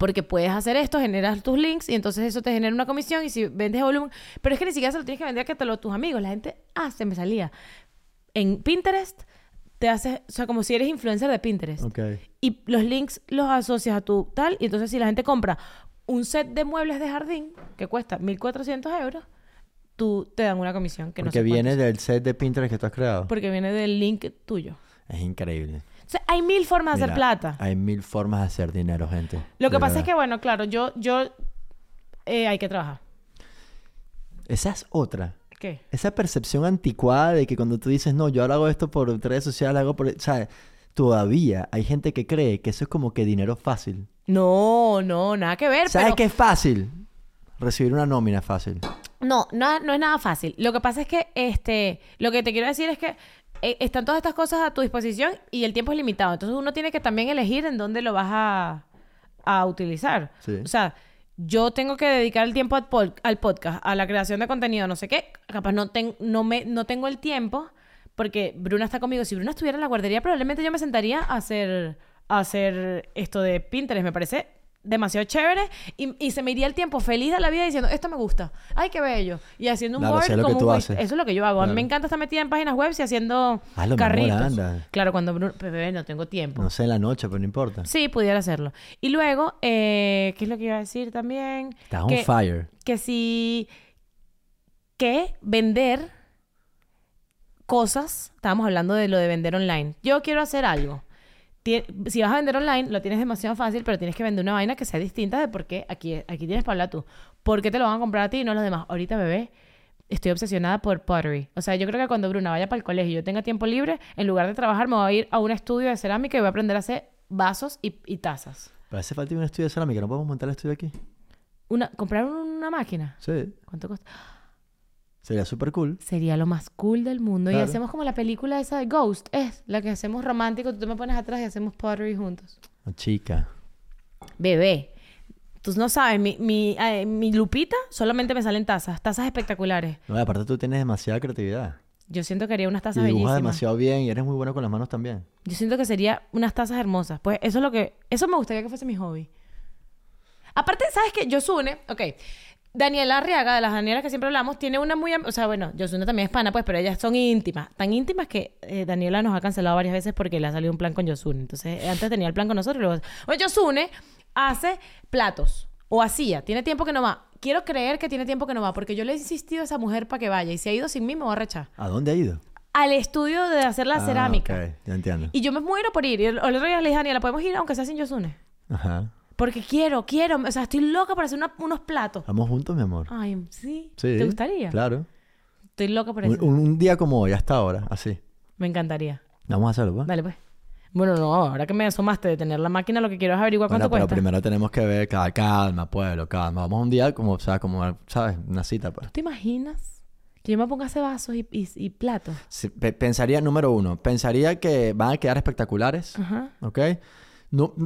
Porque puedes hacer esto, generas tus links y entonces eso te genera una comisión y si vendes volumen... Pero es que ni siquiera se lo tienes que vender a que te lo tus amigos. La gente, ah, se me salía. En Pinterest te haces, o sea, como si eres influencer de Pinterest. Ok. Y los links los asocias a tu tal. Y entonces si la gente compra un set de muebles de jardín que cuesta 1.400 euros, tú te dan una comisión que no Porque sé viene del set de Pinterest que tú has creado. Porque viene del link tuyo. Es increíble. O sea, hay mil formas de hacer plata. Hay mil formas de hacer dinero, gente. Lo que pasa es que, bueno, claro, yo, yo, eh, hay que trabajar. Esa es otra. ¿Qué? Esa percepción anticuada de que cuando tú dices, no, yo ahora hago esto por redes sociales, hago por... ¿Sabes? Todavía hay gente que cree que eso es como que dinero fácil. No, no, nada que ver. ¿Sabes pero... qué es fácil? Recibir una nómina fácil. No, no, no es nada fácil. Lo que pasa es que, este, lo que te quiero decir es que eh, están todas estas cosas a tu disposición y el tiempo es limitado. Entonces uno tiene que también elegir en dónde lo vas a, a utilizar. Sí. O sea, yo tengo que dedicar el tiempo al, pod- al podcast, a la creación de contenido, no sé qué. Capaz no, ten- no, me, no tengo el tiempo porque Bruna está conmigo. Si Bruna estuviera en la guardería, probablemente yo me sentaría a hacer, a hacer esto de Pinterest. Me parece demasiado chévere y, y se me iría el tiempo feliz de la vida diciendo esto me gusta ay qué bello y haciendo un Claro, board como tú un haces. eso es lo que yo hago a mí me encanta estar metida en páginas web y haciendo Hazlo, amor, carritos. claro cuando bebé no tengo tiempo. No sé, en la noche, pero no importa. sí pudiera hacerlo. Y luego eh, qué es lo que iba a decir también Estás on fire. que si que vender cosas estábamos hablando de lo de vender online. Yo quiero hacer algo si vas a vender online, lo tienes demasiado fácil, pero tienes que vender una vaina que sea distinta de por qué aquí, aquí tienes para hablar tú. ¿Por qué te lo van a comprar a ti y no a los demás? Ahorita, bebé, estoy obsesionada por pottery. O sea, yo creo que cuando Bruna vaya para el colegio y yo tenga tiempo libre, en lugar de trabajar, me voy a ir a un estudio de cerámica y voy a aprender a hacer vasos y, y tazas. Pero hace falta un estudio de cerámica. ¿No podemos montar el estudio aquí? Una, ¿Comprar una máquina? Sí. ¿Cuánto cuesta? Sería súper cool. Sería lo más cool del mundo. Y hacemos como la película esa de Ghost. Es la que hacemos romántico. Tú me pones atrás y hacemos pottery juntos. No, chica. Bebé. Tú no sabes, mi, mi, eh, mi lupita solamente me salen tazas. Tazas espectaculares. No, y aparte tú tienes demasiada creatividad. Yo siento que haría unas Y tazas dibujas bellísimas. demasiado bien y eres muy bueno con las manos también. Yo siento que sería unas tazas hermosas. Pues eso es lo que... Eso me gustaría que fuese mi hobby. Aparte, ¿sabes qué? Yosune... Ok. Daniela Arriaga, de las Danielas que siempre hablamos, tiene una muy... am- O sea, bueno, Yosune también es pana, pues, pero ellas son íntimas. Tan íntimas que eh, Daniela nos ha cancelado varias veces porque le ha salido un plan con Yosune. Entonces, antes tenía el plan con nosotros y luego... Bueno, Yosune hace platos. O hacía. Tiene tiempo que no va. Quiero creer que tiene tiempo que no va porque yo le he insistido a esa mujer para que vaya. Y si ha ido sin mí, me va a rechar. ¿A dónde ha ido? Al estudio de hacer la Ah, cerámica. ok, ya entiendo. Y yo me muero por ir. Y el, el otro día le dije, Daniela, ¿podemos ir aunque sea sin Yosune? Ajá. Porque quiero, quiero. O sea, estoy loca por hacer una- unos platos. Vamos juntos, mi amor. Ay, ¿sí? Sí. ¿Te gustaría? Claro. Estoy loca por eso. un- un día como hoy, hasta ahora, así. Me encantaría. Vamos a hacerlo, ¿pues? Dale, pues. Bueno, no, ahora que me asomaste de tener la máquina, lo que quiero es averiguar Bueno, cuánto pero cuesta. primero tenemos que ver, calma, pueblo, calma. Vamos un día como, o sea, como, ¿sabes? Una cita, pues. ¿Te imaginas? Que yo me ponga hacer vasos y, y- y platos. Sí, pe- pensaría, número uno, pensaría que van a quedar espectaculares, Ajá. ¿ok?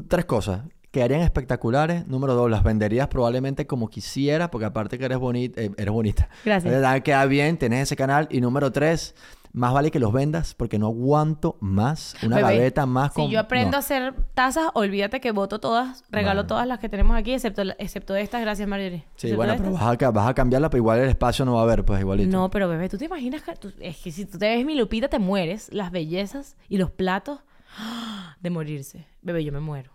Tres cosas. Quedarían espectaculares. Número dos, las venderías probablemente como quisieras, porque aparte que eres bonita, eh, eres bonita. Gracias. ¿Verdad? Queda bien, tenés ese canal. Y número tres, más vale que los vendas, porque no aguanto más una Bebé, gaveta más con... Si yo aprendo no. a hacer tazas, olvídate que voto todas, regalo Bueno. todas las que tenemos aquí, excepto, excepto estas, gracias Marjorie. Sí, bueno, pero vas a, vas a cambiarla, pero igual el espacio no va a haber, pues igualito. No, pero bebé, ¿tú te imaginas que tú- es que si tú te ves mi Lupita te mueres? Las bellezas y los platos ¡ah! de morirse. Bebé, yo me muero.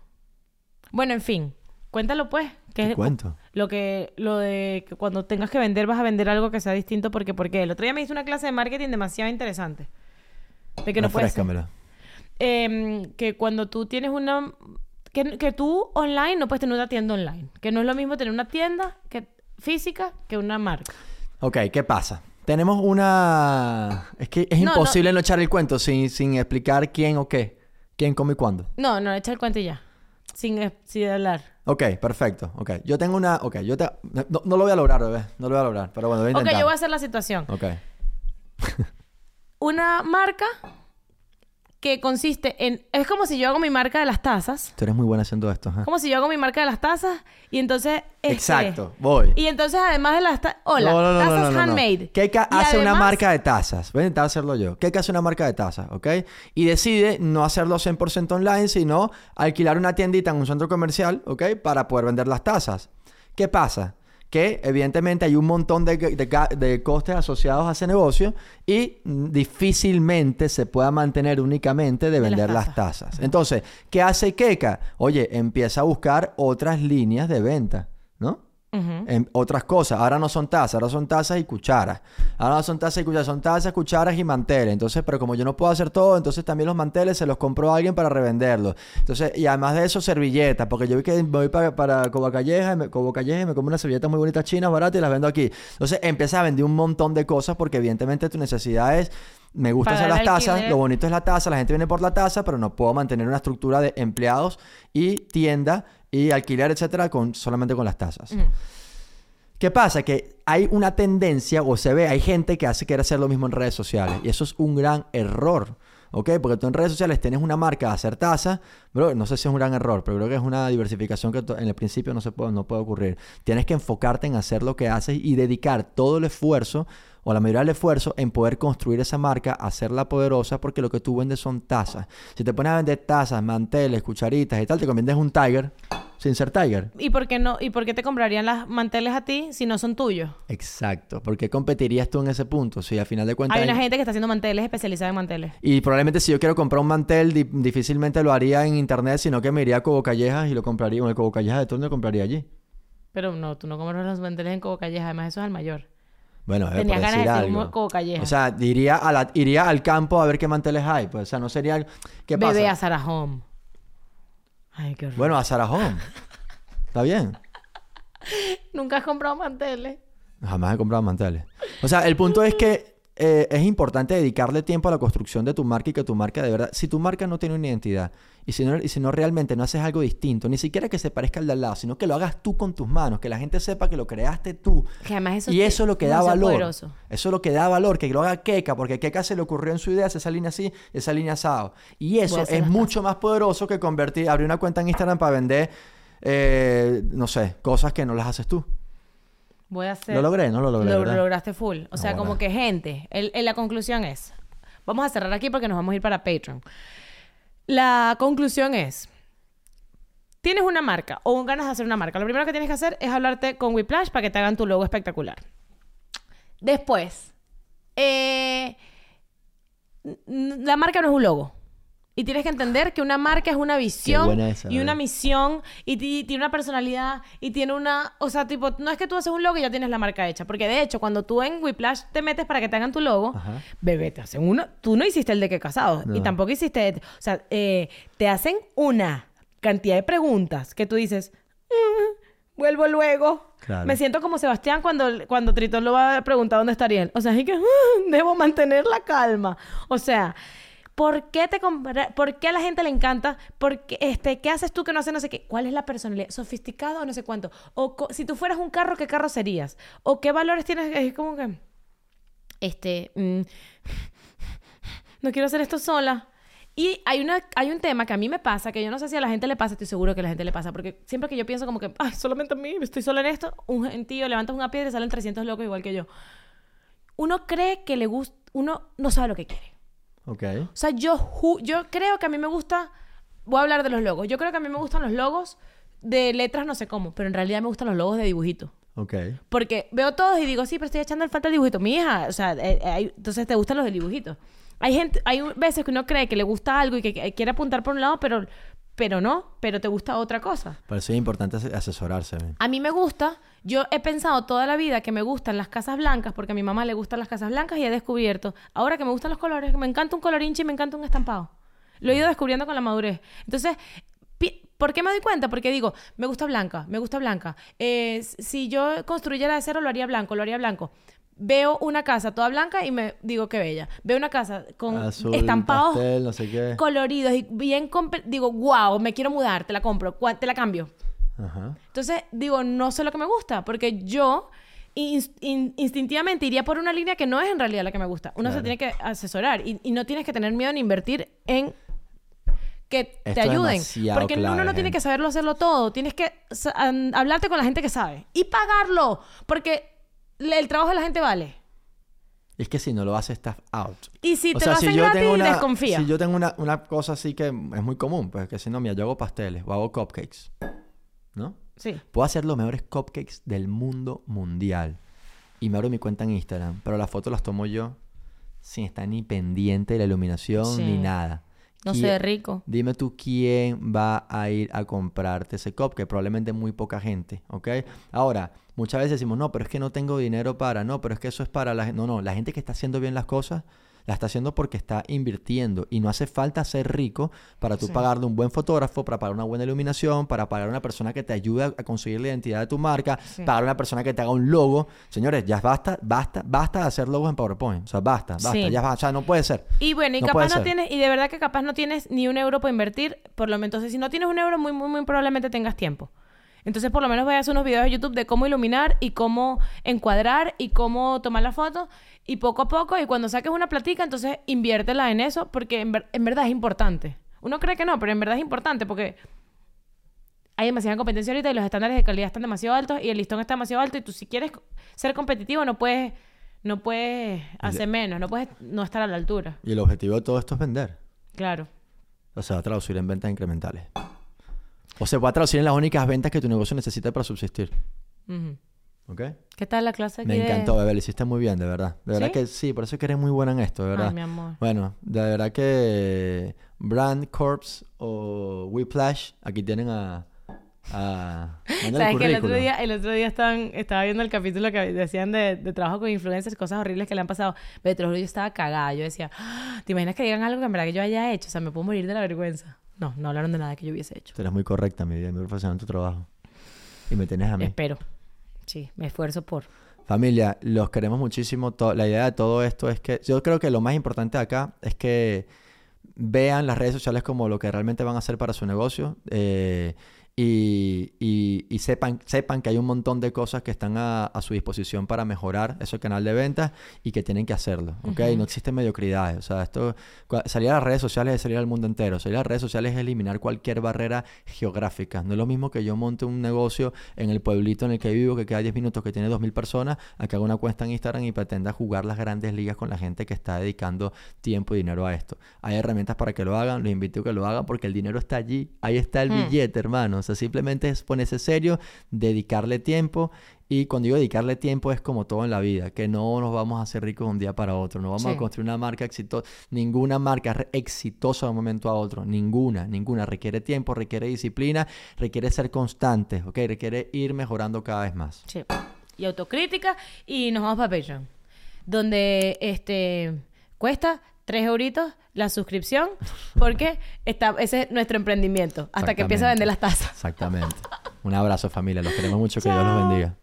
Bueno, en fin, cuéntalo pues. Te es cuento. lo que lo de que cuando tengas que vender vas a vender algo que sea distinto porque porque el otro día me hizo una clase de marketing demasiado interesante. De que no puedes Refrescamela. em, que cuando tú tienes una que, que tú online no puedes tener una tienda online, que no es lo mismo tener una tienda que física que una marca. Ok, ¿qué pasa? Tenemos una... Es que es No, imposible no, echar el cuento sin, sin explicar quién o qué. Quién, cómo y cuándo. No, no, echa el cuento y ya. Sin, sin hablar. Ok, perfecto. Ok, yo tengo una... Ok, yo te... No, no lo voy a lograr, bebé. No lo voy a lograr. Pero bueno, voy a Ok, intentar. yo voy a hacer la situación. Ok. [LAUGHS] Una marca que consiste en... Es como si yo hago mi marca de las tazas. Tú eres muy buena haciendo esto, ajá. Como si yo hago mi marca de las tazas y entonces... este, Exacto, voy. Y entonces además de las tazas... Hola, No, no, no, tazas handmade. Keika hace una marca de tazas. Voy a intentar hacerlo yo. Keika hace una marca de tazas, ¿ok? Y decide no hacerlo 100% online, sino alquilar una tiendita en un centro comercial, ¿ok? Para poder vender las tazas. ¿Qué pasa? Que evidentemente hay un montón de, de costes asociados a ese negocio y difícilmente se pueda mantener únicamente de vender las tazas. tazas. Entonces, ¿qué hace Keka? Oye, empieza a buscar otras líneas de venta, ¿no? En otras cosas. Ahora no son tazas, ahora son tazas y cucharas. Ahora no son tazas y cucharas, son tazas, cucharas y manteles. Entonces, pero como yo no puedo hacer todo, entonces también los manteles se los compro a alguien para revenderlos. Entonces, y además de eso, servilletas, porque yo vi que me voy para, para Cobo Calleja, y me, Cobo Calleja y me como unas servilletas muy bonitas chinas, baratas y las vendo aquí. Entonces, empecé a vender un montón de cosas porque evidentemente tu necesidad es... Me gusta hacer las tazas, alquiler. lo bonito es la taza, la gente viene por la taza, pero no puedo mantener una estructura de empleados y tienda y alquiler, etcétera, con, solamente con las tazas. Ujú. ¿Qué pasa? Que hay una tendencia, o se ve, hay gente que hace querer hacer lo mismo en redes sociales. Y eso es un gran error. ¿Ok? Porque tú en redes sociales tienes una marca de hacer taza, bro, no sé si es un gran error, pero creo que es una diversificación que en el principio no se puede, no puede ocurrir. Tienes que enfocarte en hacer lo que haces y dedicar todo el esfuerzo, o la mayoría del esfuerzo, en poder construir esa marca, hacerla poderosa, porque lo que tú vendes son tazas. Si te pones a vender tazas, manteles, cucharitas y tal, te conviertes en un tiger sin ser tiger. ¿Y por qué no? ¿Y por qué te comprarían las manteles a ti si no son tuyos? Exacto. ¿Por qué competirías tú en ese punto? Si al final de cuentas... Hay una gente que está haciendo manteles especializada en manteles. Y probablemente si yo quiero comprar un mantel, di- difícilmente lo haría en internet, sino que me iría a Cobo Callejas y lo compraría. En el Cobo Callejas de turno lo compraría allí. Pero no, tú no compras los manteles en Cobo Calleja. Además, eso es al mayor. Bueno, eh, Tenías por ganas de decir algo. Calleja. O sea, iría, a la- iría al campo a ver qué manteles hay. Pues, o sea, no sería... ¿Qué pasa? Bebé a Sarah Home. Ay, qué horror. Bueno, a Sarajón. [LAUGHS] Está bien. Nunca has comprado manteles. Jamás he comprado manteles. O sea, el punto es que eh, es importante dedicarle tiempo a la construcción de tu marca y que tu marca de verdad, si tu marca no tiene una identidad y si no, y si no realmente no haces algo distinto, ni siquiera que se parezca al de al lado, sino que lo hagas tú con tus manos, que la gente sepa que lo creaste tú. Que además eso y eso es lo que da valor. poderoso. Eso es lo que da valor, que lo haga Keka, porque Keka se le ocurrió en su idea hacer esa línea así, esa línea asado. Y eso es mucho más poderoso que convertir, abrir una cuenta en Instagram para vender, eh, no sé, cosas que no las haces tú. Voy a hacer... Lo logré, no lo logré. Lo lograste full. O sea, bueno. como que gente, el- el- la conclusión es, vamos a cerrar aquí porque nos vamos a ir para Patreon. La conclusión es, tienes una marca o ganas de hacer una marca. Lo primero que tienes que hacer es hablarte con Whiplash para que te hagan tu logo espectacular. Después, eh, la marca no es un logo. Y tienes que entender que una marca es una visión esa, y una misión y ti- tiene una personalidad y tiene una... O sea, tipo, no es que tú haces un logo y ya tienes la marca hecha. Porque de hecho, cuando tú en Whiplash te metes para que te hagan tu logo, Ajá. bebé, te hacen uno... Tú no hiciste el de que casado. Y No. tampoco hiciste... O sea, eh, te hacen una cantidad de preguntas que tú dices... "Mm, vuelvo luego. Claro. Me siento como Sebastián cuando, cuando Tritón lo va a preguntar dónde está Ariel. O sea, es que "Mm, debo mantener la calma. O sea, ¿por qué te ¿Por qué a la gente le encanta? Porque, este, ¿Qué haces tú que no hace no sé qué? ¿Cuál es la personalidad? ¿Sofisticado o no sé cuánto? O si tú fueras un carro, ¿qué carro serías? ¿O qué valores tienes? Es como que... Este... mm, [LAUGHS] no quiero hacer esto sola. Y hay, una, hay un tema que a mí me pasa, que yo no sé si a la gente le pasa, estoy seguro que a la gente le pasa, porque siempre que yo pienso como que, ay, solamente a mí, estoy sola en esto, un gentío levantas una piedra y salen 300 locos igual que yo. Uno cree que le gusta, uno no sabe lo que quiere. Ok. O sea, yo, ju- yo creo que a mí me gusta, voy a hablar de los logos, yo creo que a mí me gustan los logos de letras no sé cómo, pero en realidad me gustan los logos de dibujitos. Ok. Porque veo todos y digo, sí, pero estoy echando el falta el dibujito. Mi hija, o sea, eh, eh, entonces te gustan los del dibujito. Hay gente, hay veces que uno cree que le gusta algo y que, que quiere apuntar por un lado, pero, pero no, pero te gusta otra cosa. Por eso es importante ase- asesorarse. A mí me gusta, yo he pensado toda la vida que me gustan las casas blancas, porque a mi mamá le gustan las casas blancas y he descubierto, ahora que me gustan los colores, que me encanta un colorinche y me encanta un estampado. Lo he ido descubriendo con la madurez. Entonces, ¿por qué me doy cuenta? Porque digo, me gusta blanca, me gusta blanca. Eh, si yo construyera de cero, lo haría blanco, lo haría blanco. Veo una casa toda blanca y me digo qué bella. Veo una casa con Azul, estampados pastel, no sé qué. coloridos y bien... Digo, wow, me quiero mudar, te la compro, ¿cuál- te la cambio. Ajá. Entonces, digo, no sé lo que me gusta, porque yo ins- in- instintivamente iría por una línea que no es en realidad la que me gusta. Uno se tiene que asesorar y, y no tienes que tener miedo en invertir en que te Esto ayuden. Porque clave, uno no tiene gente. que saberlo hacerlo todo. Tienes que hablarte con la gente que sabe y pagarlo, porque el trabajo de la gente vale. Es que si no lo haces, estás out. Y si O te sea, lo hacen yo gratis, tengo una, desconfía. Si yo tengo una, una cosa así que es muy común, pues que si no, mira, yo hago pasteles o hago cupcakes. ¿No? Sí. Puedo hacer los mejores cupcakes del mundo mundial. Y me abro mi cuenta en Instagram. Pero las fotos las tomo yo sin estar ni pendiente de la iluminación Sí. ni nada. No ¿quién- sé, rico. Dime tú quién va a ir a comprarte ese cup, que probablemente muy poca gente, ¿ok? Ahora, muchas veces decimos, no, pero es que no tengo dinero para, no, pero es que eso es para la gente. No, no, la gente que está haciendo bien las cosas, la está haciendo porque está invirtiendo y no hace falta ser rico para tú Sí. pagarle un buen fotógrafo, para pagar una buena iluminación, para pagar a una persona que te ayude a conseguir la identidad de tu marca, Sí. pagar a una persona que te haga un logo. Señores, ya basta, basta, basta de hacer logos en PowerPoint. O sea, basta, basta, Sí. ya basta. O sea, no puede ser. Y bueno, y No capaz no tienes, y de verdad que capaz no tienes ni un euro para invertir, por lo menos, entonces si no tienes un euro, muy, muy, muy probablemente tengas tiempo. Entonces, por lo menos voy a hacer unos videos de YouTube de cómo iluminar y cómo encuadrar y cómo tomar la foto. Y poco a poco, y cuando saques una platica, entonces inviértela en eso, porque en, ver- en verdad es importante. Uno cree que no, pero en verdad es importante porque hay demasiada competencia ahorita y los estándares de calidad están demasiado altos y el listón está demasiado alto. Y tú, si quieres ser competitivo, no puedes, no puedes hacer menos, no puedes no estar a la altura. Y el objetivo de todo esto es vender. Claro. O se va a traducir en ventas incrementales. O se va a traducir en las únicas ventas que tu negocio necesita para subsistir. ¿Ok? ¿Qué tal la clase Me encantó, bebé. Lo hiciste muy bien, de verdad. De verdad ¿Sí? que sí, por eso es que eres muy buena en esto, de verdad. Ay, mi amor. Bueno, de verdad que Brand Corps o Whiplash, aquí tienen a... a mándale el ¿Sabes que el otro día, el otro día estaban, estaba viendo el capítulo que decían de, de trabajo con influencers, cosas horribles que le han pasado? Pero te lo juro, yo estaba cagada. Yo decía, "Ah, ¿te imaginas que digan algo que en verdad que yo haya hecho? O sea, me puedo morir de la vergüenza. No, no hablaron de nada que yo hubiese hecho. Tú eres muy correcta, mi vida, muy profesional en tu trabajo. Y me tienes a mí. Espero. Sí, me esfuerzo por. Familia, los queremos muchísimo. La idea de todo esto es que yo creo que lo más importante acá es que vean las redes sociales como lo que realmente van a hacer para su negocio eh, y, y- y sepan, sepan que hay un montón de cosas que están a, a su disposición para mejorar ese canal de ventas y que tienen que hacerlo. ¿ok? No existen mediocridades. O sea, esto, salir a las redes sociales es salir al mundo entero. Salir a las redes sociales es eliminar cualquier barrera geográfica. No es lo mismo que yo monte un negocio en el pueblito en el que vivo, que queda 10 minutos, que tiene 2.000 personas, a que haga una cuenta en Instagram y pretenda jugar las grandes ligas con la gente que está dedicando tiempo y dinero a esto. Hay herramientas para que lo hagan, los invito a que lo hagan porque el dinero está allí. Ahí está el Hmm. billete, hermano. Sea, simplemente es ponerse serio, dedicarle tiempo. Y cuando digo dedicarle tiempo es como todo en la vida, que no nos vamos a hacer ricos de un día para otro, no vamos a construir una marca exitosa, ninguna marca exitosa de un momento a otro, ninguna, ninguna, requiere tiempo, requiere disciplina, requiere ser constante, ¿ok? Requiere ir mejorando cada vez más. Sí. Y autocrítica. Y nos vamos para Patreon. Donde este cuesta 3 euritos la suscripción. Porque está, ese es nuestro emprendimiento. Hasta que empiece a vender las tazas. Exactamente. Un abrazo familia, los queremos mucho, que Dios los bendiga.